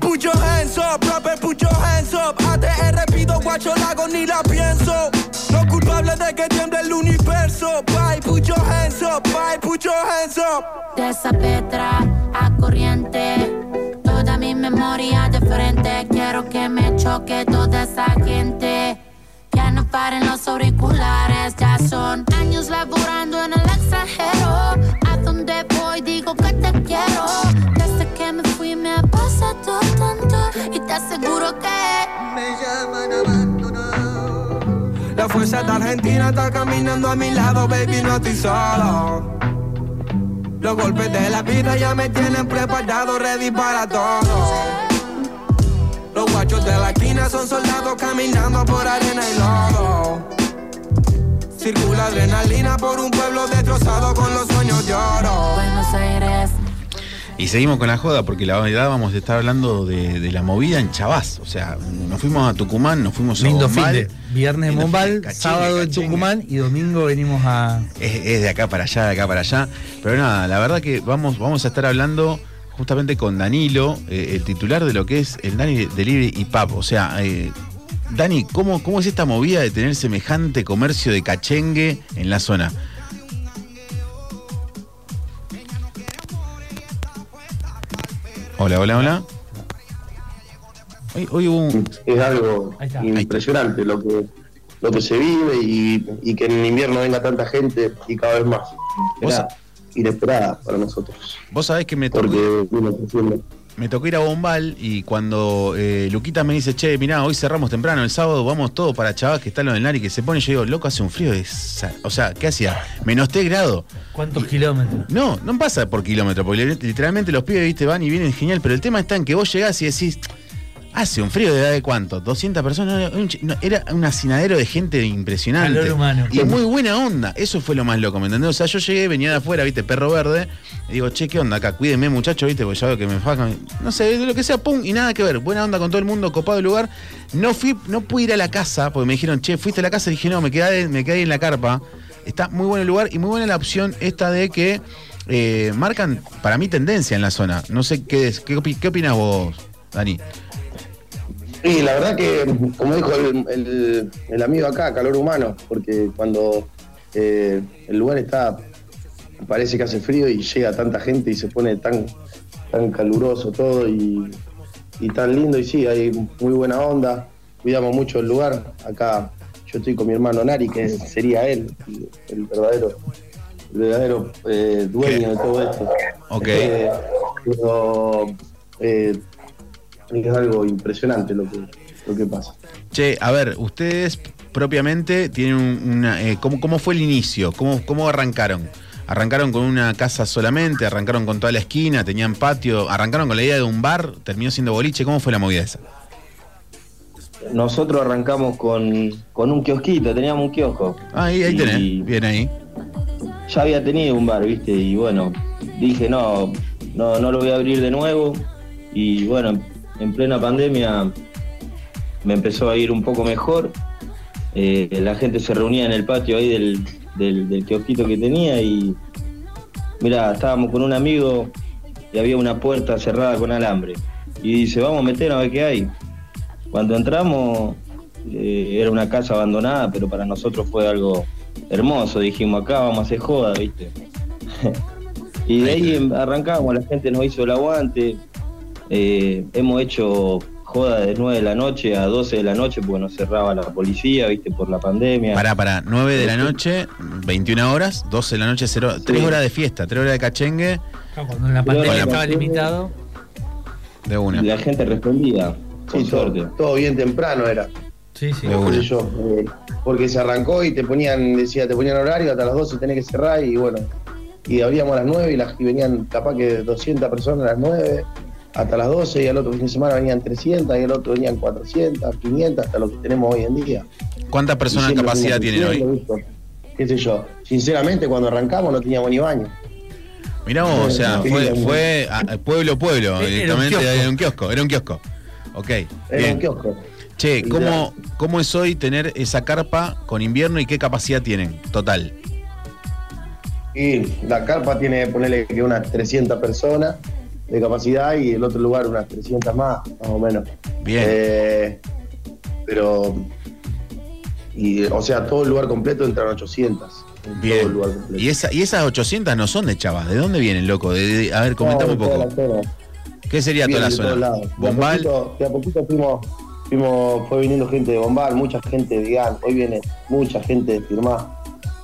Put your hands up, rapper, put your hands up. ATR pido guacho, lo hago ni la pienso. Los culpables de que tiemble el universo. Bye, put your hands up, bye, put your hands up. De esa petra a corriente, toda mi memoria de frente. Quiero que me choque toda esa gente. Que no paren los auriculares, ya son años laburando en el extranjero. A donde voy digo que te quiero. Desde que me fui me ha pasado tanto y te aseguro que me llaman La fuerza de Argentina está caminando a mi lado, baby, no estoy solo. Los golpes de la vida ya me tienen preparado, ready para todo. Los guachos de la esquina son soldados caminando por arena y lodo. Circula adrenalina por un pueblo destrozado con los sueños de oro. Buenos Aires. Y seguimos con la joda, porque la verdad vamos a estar hablando de, de la movida en Chavás. O sea, nos fuimos a Tucumán, nos fuimos a Lindo fin Bombal. de viernes en fin Bombal, cachengue, sábado en. Tucumán y domingo venimos a. Es, es de acá para allá, de acá para allá. Pero nada, la verdad que vamos, vamos a estar hablando justamente con Danilo, eh, el titular de lo que es el Dani Delivery y Pub. O sea, eh, Dani, ¿cómo, ¿cómo es esta movida de tener semejante comercio de cachengue en la zona? Hola, hola, hola. Hoy, hoy hubo un... es algo impresionante lo que lo que se vive y, y que en invierno venga tanta gente y cada vez más. Inesperada para nosotros. Vos sabés que me tocó... Porque vino creciendo. me tocó ir a Bombal y cuando eh, Luquita me dice, che, mirá, hoy cerramos temprano, el sábado vamos todos para Chavás, que está lo del Nari, que se pone, yo digo, loco, hace un frío. de O sea, ¿qué hacía? Menos 3 grados. ¿Cuántos kilómetros? No, no pasa por kilómetro, porque li- literalmente los pibes, viste, van y vienen genial, pero el tema está en que vos llegás y decís, hace un frío de edad de cuánto, 200 personas, un no, era un hacinadero de gente impresionante. Calor humano. Y muy buena onda, eso fue lo más loco, ¿me entendés? O sea, yo llegué, venía de afuera, viste, perro verde, y digo, che, ¿qué onda acá? Cuídenme, muchachos, viste, porque ya veo que me fajan, no sé, de lo que sea, pum, y nada que ver, buena onda con todo el mundo, copado el lugar. No fui, no pude ir a la casa, porque me dijeron, che, fuiste a la casa, y dije, no, me quedé, me quedé ahí en la carpa. Está muy bueno el lugar y muy buena la opción esta de que eh, marcan para mí tendencia en la zona. No sé qué es, qué, qué opinas vos, Dani. Sí, la verdad que, como dijo el, el- el amigo acá, calor humano, porque cuando eh, el lugar está, parece que hace frío y llega tanta gente y se pone tan, tan caluroso todo y, y tan lindo, y sí, hay muy buena onda, cuidamos mucho el lugar. Acá yo estoy con mi hermano Nari, que sería él, el, verdadero, el verdadero eh, dueño de todo esto. Ok. Eh, pero eh, es algo impresionante lo que, lo que pasa. Che, a ver, ustedes propiamente tienen un- una. eh, ¿cómo, cómo fue el inicio? ¿Cómo, ¿Cómo arrancaron? ¿Arrancaron con una casa solamente? ¿Arrancaron con toda la esquina? ¿Tenían patio? ¿Arrancaron con la idea de un bar? ¿Terminó siendo boliche? ¿Cómo fue la movida esa? Nosotros arrancamos con, con un kiosquito, teníamos un kiosco. Ah, ahí, ahí tenés. Bien ahí. Ya había tenido un bar, ¿viste? Y bueno, dije, no, no, no lo voy a abrir de nuevo. Y bueno, en plena pandemia me empezó a ir un poco mejor. Eh, la gente se reunía en el patio ahí del, del, del kiosquito que tenía y mira, estábamos con un amigo y había una puerta cerrada con alambre. Y dice, vamos a meter a ver qué hay. Cuando entramos, eh, era una casa abandonada, pero para nosotros fue algo hermoso. Dijimos, acá vamos a hacer joda, ¿viste? y de ahí em- arrancamos, la gente nos hizo el aguante. Eh, hemos hecho joda de 9 de la noche a 12 de la noche porque nos cerraba la policía, ¿viste? Por la pandemia. Pará, pará, 9 de la noche, 21 horas, 12 de la noche, 0, 3 horas de fiesta, 3 horas de cachengue. Cuando la pandemia estaba limitado. De una. Y la gente respondía, con Sí, todo, suerte. todo bien temprano era. Sí, sí. Sé yo, eh, porque se arrancó y te ponían, decía, te ponían horario, hasta las 12 tenés que cerrar y bueno, y abríamos a las 9 y, las, y venían capaz que 200 personas a las 9, hasta las 12 y al otro fin de semana venían 300 y al otro venían 400, 500, hasta lo que tenemos hoy en día. ¿Cuántas personas de capacidad tienen hoy? Qué sé yo, sinceramente cuando arrancamos no teníamos ni baño. Mirá vos, o sea, fue, fue a- a pueblo pueblo, Era un directamente era un kiosco, era un kiosco. Ok, Era bien. un kiosco. Che, ¿cómo. ¿cómo es hoy tener esa carpa con invierno y qué capacidad tienen? Total. Y la carpa tiene, ponerle que unas 300 personas de capacidad y el otro lugar unas 300 más, más o menos. Bien. Eh, pero, y, o sea, todo el lugar completo entran 800. en Bien. Todo el lugar completo. Y, esa, y esas 800 no son de Chavas, ¿de dónde vienen, loco? De- de- a ver, comentame un No, poco. ¿Qué sería toda la zona? lados. De a Bombal. poquito- De a poquito fuimos, fuimos, fue viniendo gente de Bombal, mucha gente de GAN, hoy viene mucha gente de Firmá.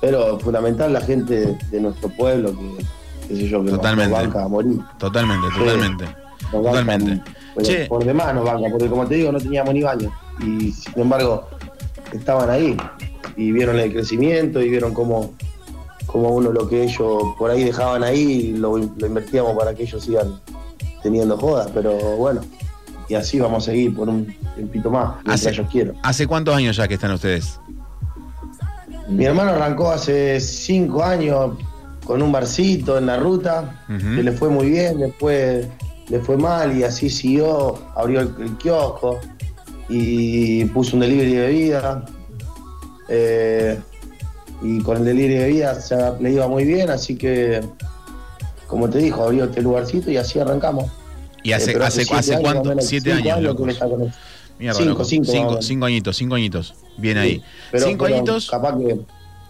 Pero fundamental la gente de, de nuestro pueblo, que, qué sé yo, que nos- Totalmente. nos banca a morir. Totalmente, Sí. totalmente. Banca, Totalmente. pero por demás nos banca, porque como te digo, no teníamos ni baño. Y sin embargo, estaban ahí. Y vieron el crecimiento y vieron cómo, cómo uno lo que ellos por ahí dejaban ahí lo, lo invertíamos para que ellos sigan teniendo jodas. Pero bueno, y así vamos a seguir por un tiempito más, Hace, ellos quieran. ¿Hace cuántos años ya que están ustedes? Mi hermano arrancó hace cinco años con un barcito en la ruta, que le fue muy bien, después le fue mal y así siguió, abrió el, el kiosco y puso un delivery de bebida. Eh, y con el delivery de bebida se- le iba muy bien, así que, como te dijo, abrió este lugarcito y así arrancamos. ¿Y hace, Eh, hace, cuánto? o Siete cinco años, que locos. él está con eso. Mierda, Cinco, cinco, o cinco, cinco añitos, cinco añitos. Bien ahí. Pero cinco añitos. Capaz que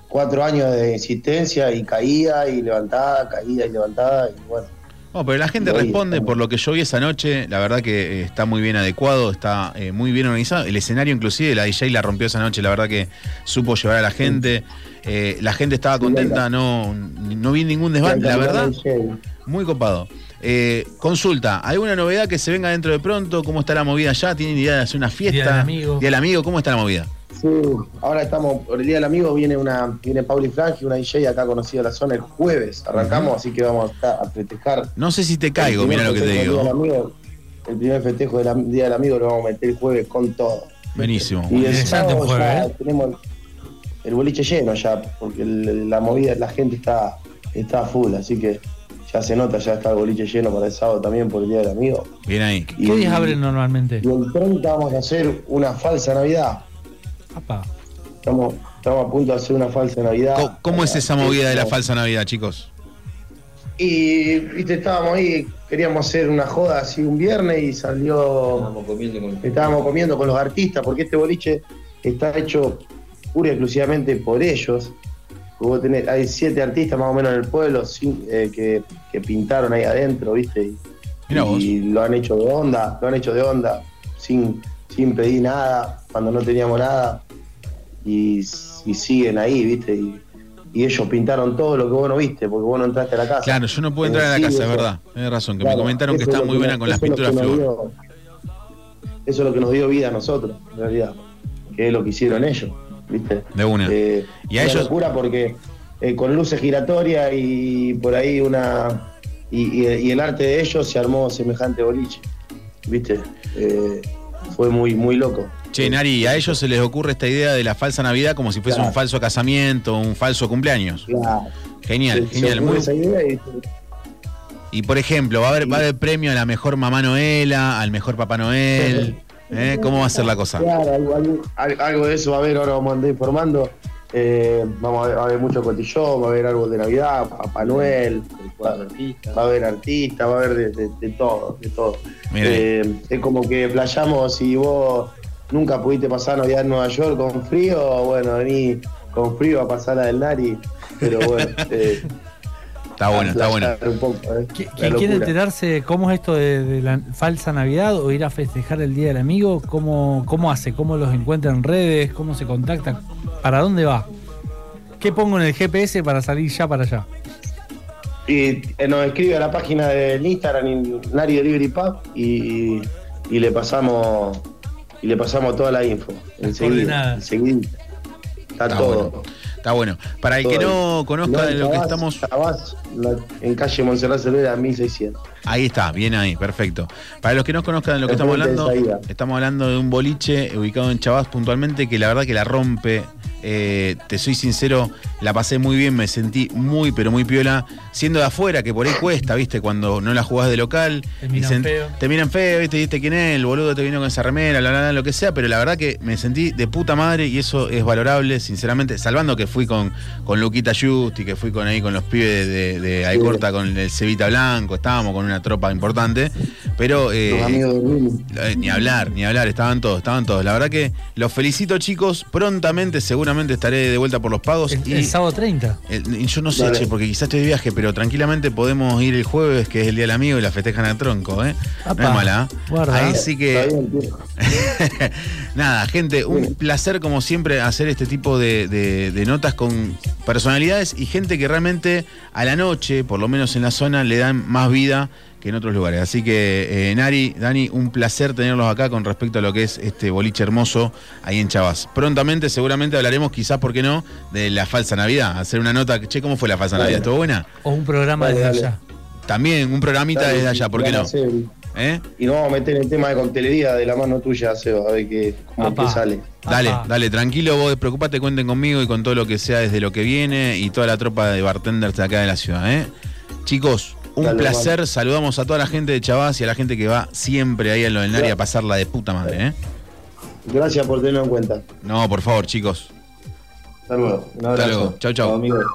cuatro años de insistencia y caída y levantada, caída y levantada. Y bueno, Bueno, pero la gente responde por lo que yo vi esa noche. La verdad que eh, está muy bien adecuado, está eh, muy bien organizado. El escenario, inclusive, la DJ la rompió esa noche. La verdad que supo llevar a la gente. Eh, la gente estaba contenta, no, no vi ningún desván. La verdad, muy copado. Eh, consulta, ¿alguna novedad que se venga dentro de pronto? ¿Cómo está la movida ya? ¿Tienen idea de hacer una fiesta? Día del amigo. Día del amigo, ¿cómo está la movida? Sí, ahora estamos, por el Día del Amigo viene una viene Pauli Franchi, una DJ acá conocida de la zona el jueves. Arrancamos, así que vamos a, a festejar. No sé si te caigo, mira lo que te digo. Amigo, el primer festejo del am- Día del Amigo lo vamos a meter el jueves con todo. Buenísimo. Y el sábado jueves, ya ¿eh? tenemos el, el boliche lleno ya, porque el- la movida, la gente está, está full, así que ya se nota, ya está el boliche lleno para el sábado también por el Día del Amigo. Bien ahí. Y- ¿Qué días abren normalmente? Y el 30 vamos a hacer una falsa Navidad. Apa. Estamos, estamos a punto de hacer una falsa Navidad. ¿Cómo, cómo es esa movida de la falsa Navidad, chicos? Y viste, estábamos ahí, queríamos hacer una joda así un viernes y salió. Estábamos comiendo con Estábamos comiendo con los artistas, porque este boliche está hecho pura y exclusivamente por ellos. Vos tenés- hay siete artistas más o menos en el pueblo eh, que, que pintaron ahí adentro, ¿viste? Y, Mirá vos. y lo han hecho de onda, lo han hecho de onda, sin, sin pedir nada, cuando no teníamos nada. Y, y siguen ahí, ¿viste? Y, y ellos pintaron todo lo que vos no viste, porque vos no entraste a la casa. Claro, yo no puedo entrar a la Sí, casa, es verdad. Tienes razón, que me comentaron que está muy buena con las pinturas dio- Eso es lo que nos dio vida a nosotros, en realidad. Que es lo que hicieron ellos, ¿viste? De una. Eh, Y a una ellos- locura porque eh, con luces giratorias y por ahí una. Y, y- y el arte de ellos se armó semejante boliche, ¿viste? Eh, fue muy, muy loco. Che, Nari, a ellos se les ocurre esta idea de la falsa Navidad como si fuese Claro. un falso casamiento, un falso cumpleaños. Claro. Genial, Se- se genial. ocurre Muy- esa idea y- Y por ejemplo, va a haber, va a haber premio a la mejor mamá Noela, al mejor papá Noel. ¿eh? ¿Cómo va a ser la cosa? Claro, algo, algo- al- algo de eso va a haber, ahora vamos a andar informando. Eh, vamos a ver, va a haber mucho cotillón, va a haber árbol de Navidad, Papá Noel, va, va a haber artistas, va a haber de, de- de todo, de todo. Eh, es como que playamos si vos nunca pudiste pasar Navidad en Nueva York con frío, bueno, vení con frío a pasar la del Nari, pero bueno. eh, Está bueno, está bueno. eh, ¿Qui- ¿Quién quiere enterarse cómo es esto de, de la falsa Navidad o ir a festejar el Día del Amigo? ¿Cómo, ¿Cómo hace? ¿Cómo los encuentra en redes? ¿Cómo se contacta? ¿Para dónde va? ¿Qué pongo en el GPS para salir ya para allá? Y eh, nos escribe a la página del Instagram, in- Nari Delivery Pub, y, y le pasamos y le pasamos toda la info. Enseguida, enseguida. Está, Está todo. bueno. Está bueno. Para el que no conozca de lo que estamos. La- en calle Monserrat Cervera 1600. Ahí está, bien ahí, perfecto. Para los que no conozcan de lo que estamos hablando, estamos hablando de un boliche ubicado en Chavás puntualmente que la verdad que la rompe. Eh, te soy sincero, la pasé muy bien, me sentí muy, pero muy piola. Siendo de afuera, que por ahí cuesta, ¿viste? Cuando no la jugás de local. Te miran feo. Te miran feo, ¿viste? ¿Viste quién es? El boludo te vino con esa remera, bla, bla, bla, lo que sea. Pero la verdad que me sentí de puta madre y eso es valorable, sinceramente. Salvando que fui con, con Luquita Justi, que fui con ahí con los pibes de, de, de Alcorta, con el Cevita Blanco, estábamos con una tropa importante. Pero. eh, Los amigos de Rumi. eh, Ni hablar, ni hablar, estaban todos, estaban todos. La verdad que los felicito chicos, prontamente seguramente estaré de vuelta por los pagos. El, y el sábado 30. el- y yo no sé, che, porque quizás estoy de viaje, pero tranquilamente podemos ir el jueves, que es el Día del Amigo, y la festejan a tronco, ¿eh? no es mala. ¿eh? guarda. Ahí sí que... Nada, gente, un placer como siempre hacer este tipo de, de- de notas con personalidades y gente que realmente a la noche, por lo menos en la zona, le dan más vida que en otros lugares. Así que, eh, Nari, Dani, un placer tenerlos acá con respecto a lo que es este boliche hermoso ahí en Chavas. Prontamente, seguramente hablaremos, quizás, ¿por qué no?, de la falsa Navidad. Hacer una nota, che, ¿cómo fue la falsa. Navidad? ¿Estuvo buena? O un programa Dale, desde dale. allá. También, un programita Dale, desde allá, ¿por qué no? hacer- ¿Eh? Y nos vamos a meter en el tema de coctelería de la mano tuya, Seba, a ver qué, cómo que sale. Dale, dale, tranquilo, vos preocupate, cuenten conmigo y con todo lo que sea desde lo que viene y toda la tropa de bartenders de acá de la ciudad, ¿eh? Chicos, un Dale, placer, saludamos a toda la gente de Chavás y a la gente que va siempre ahí a lo del Nari a pasarla de puta madre, ¿eh? Gracias por tenerlo en cuenta. No, por favor, chicos. Hasta luego. Un abrazo. luego. Chau, chau. amigos.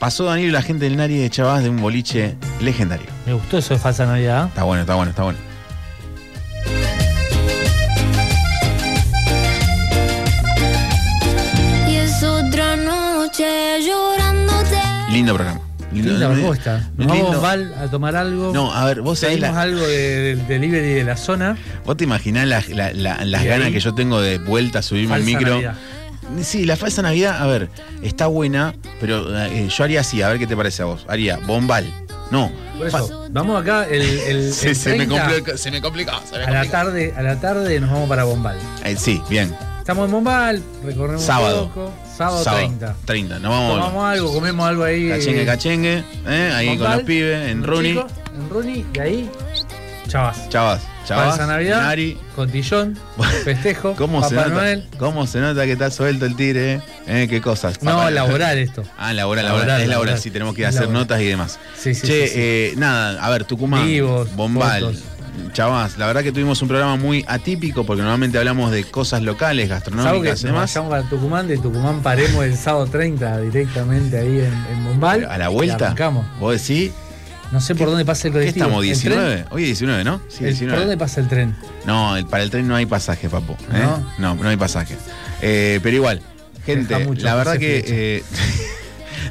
Pasó Daniel y la gente del Nari de Chavás de un boliche legendario. Me gustó eso de falsa Navidad. Está bueno, está bueno, está bueno. Y es otra noche llorándote. Lindo programa. Lindo, Linda propuesta. Nos lindo. vamos Val a tomar algo. No, a ver, vos sabés la- algo de- del delivery de la zona. ¿Vos te imaginás la- la- la- las ganas ahí- que yo tengo de vuelta a subirme al micro? Navidad. Sí, la falsa Navidad, a ver, está buena, pero eh, yo haría así, a ver qué te parece a vos. Haría bombal, No. Por eso, vamos acá el, el, Sí, el se, me 30, complicó, se me complicó. se me a la tarde, a la tarde nos vamos para Bombal. Eh, sí, bien. Estamos en Bombal, recorremos Sábado. un poco. Sábado, 30. 30. Nos vamos. Tomamos algo, comemos algo ahí. Cachengue, eh, cachengue. ¿eh? Ahí con los pibes, en Runi. En Runi, y ahí, chavas. Chavas, chavas. Falsa Navidad, Nari. cotillón, festejo, ¿Cómo se, nota, Noel. ¿Cómo se nota que está suelto el tigre? eh? ¿Eh? ¿Qué cosas? No, Papá- laboral esto. Ah, laboral, laboral. Laboral, es laboral, laboral. sí, tenemos que hacer notas y demás. Sí, sí, che, sí, sí. eh, nada, a ver, Tucumán, Vivos, Bombal, fotos. Chavas, la verdad que tuvimos un programa muy atípico porque normalmente hablamos de cosas locales, gastronómicas y demás. vayamos a Tucumán, de Tucumán paremos el sábado 30 directamente ahí en, en Bombal. A la y vuelta, arrancamos. vos decís, No sé por dónde pasa el ¿qué colectivo. estamos? ¿El tren? ¿19? Hoy es 19, ¿no? Sí, El- 19. ¿Por dónde pasa el tren? No, el- para el tren no hay pasaje, papo. ¿eh? ¿No? No, no hay pasaje. Eh, pero igual, gente, mucho la verdad que.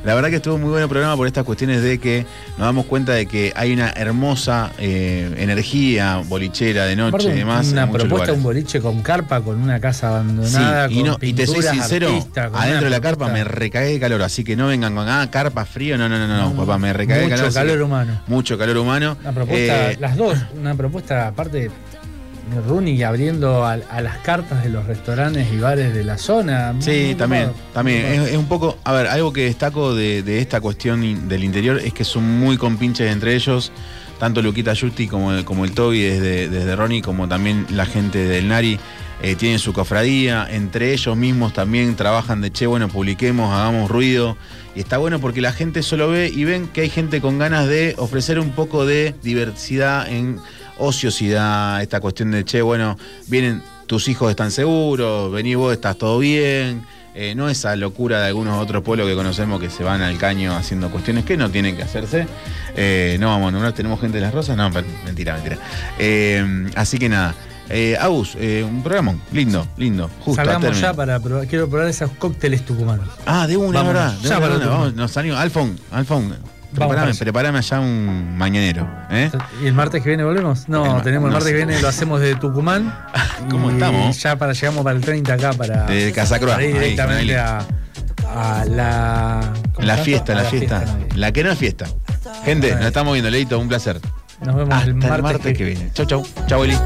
la verdad que estuvo muy bueno el programa por estas cuestiones de que nos damos cuenta de que hay una hermosa eh, energía bolichera de noche Aparte, y demás. una en propuesta, lugares. un boliche con carpa, con una casa abandonada, Sí, y, con no, y te soy sincero, adentro de la carpa me recagué de calor, así que no vengan con, ah, carpa frío, no, no, no, no, papá, me recagué de Mucho calor. así calor humano. Mucho calor humano. Una propuesta, Eh, las dos, una propuesta aparte Rooney abriendo a, a las cartas de los restaurantes y bares de la zona. Sí, Muy también, también. Es, es un poco, a ver, algo que destaco de, de esta cuestión in- del interior es que son muy compinches entre ellos, tanto Luquita Justi como, el- como el Toby desde, desde Ronnie, como también la gente del Nari. eh, tienen su cofradía, entre ellos mismos también trabajan de che, bueno, publiquemos, hagamos ruido. Y está bueno porque la gente solo ve y ven que hay gente con ganas de ofrecer un poco de diversidad en ociosidad, esta cuestión de che, bueno, vienen, tus hijos están seguros, venís vos, estás todo bien. Eh, no esa locura de algunos otros pueblos que conocemos que se van al caño haciendo cuestiones que no tienen que hacerse. Eh, no vamos nombrar, tenemos gente de las rosas, no, mentira, mentira. Eh, así que nada. Eh, Agus, eh, un programa lindo, lindo, justo. Salgamos ya para probar, quiero probar esos cócteles tucumanos. Ah, de una, Vámonos, verdad. De ya una, para vamos, nos salimos. Alfon, Alfon, Prepárame, prepárame allá un mañanero. ¿eh? ¿Y el martes que viene volvemos? No, tenemos el martes que viene, lo hacemos de Tucumán. ¿Cómo estamos? Ya para, llegamos para el 30 acá, para, de Para ir directamente a, la. Fiesta, la, fiesta, la, fiesta. que no es fiesta. Gente, nos estamos viendo, Leito, un placer. Nos vemos el martes, el martes que... viene. Chau, chau. Chau, Eli.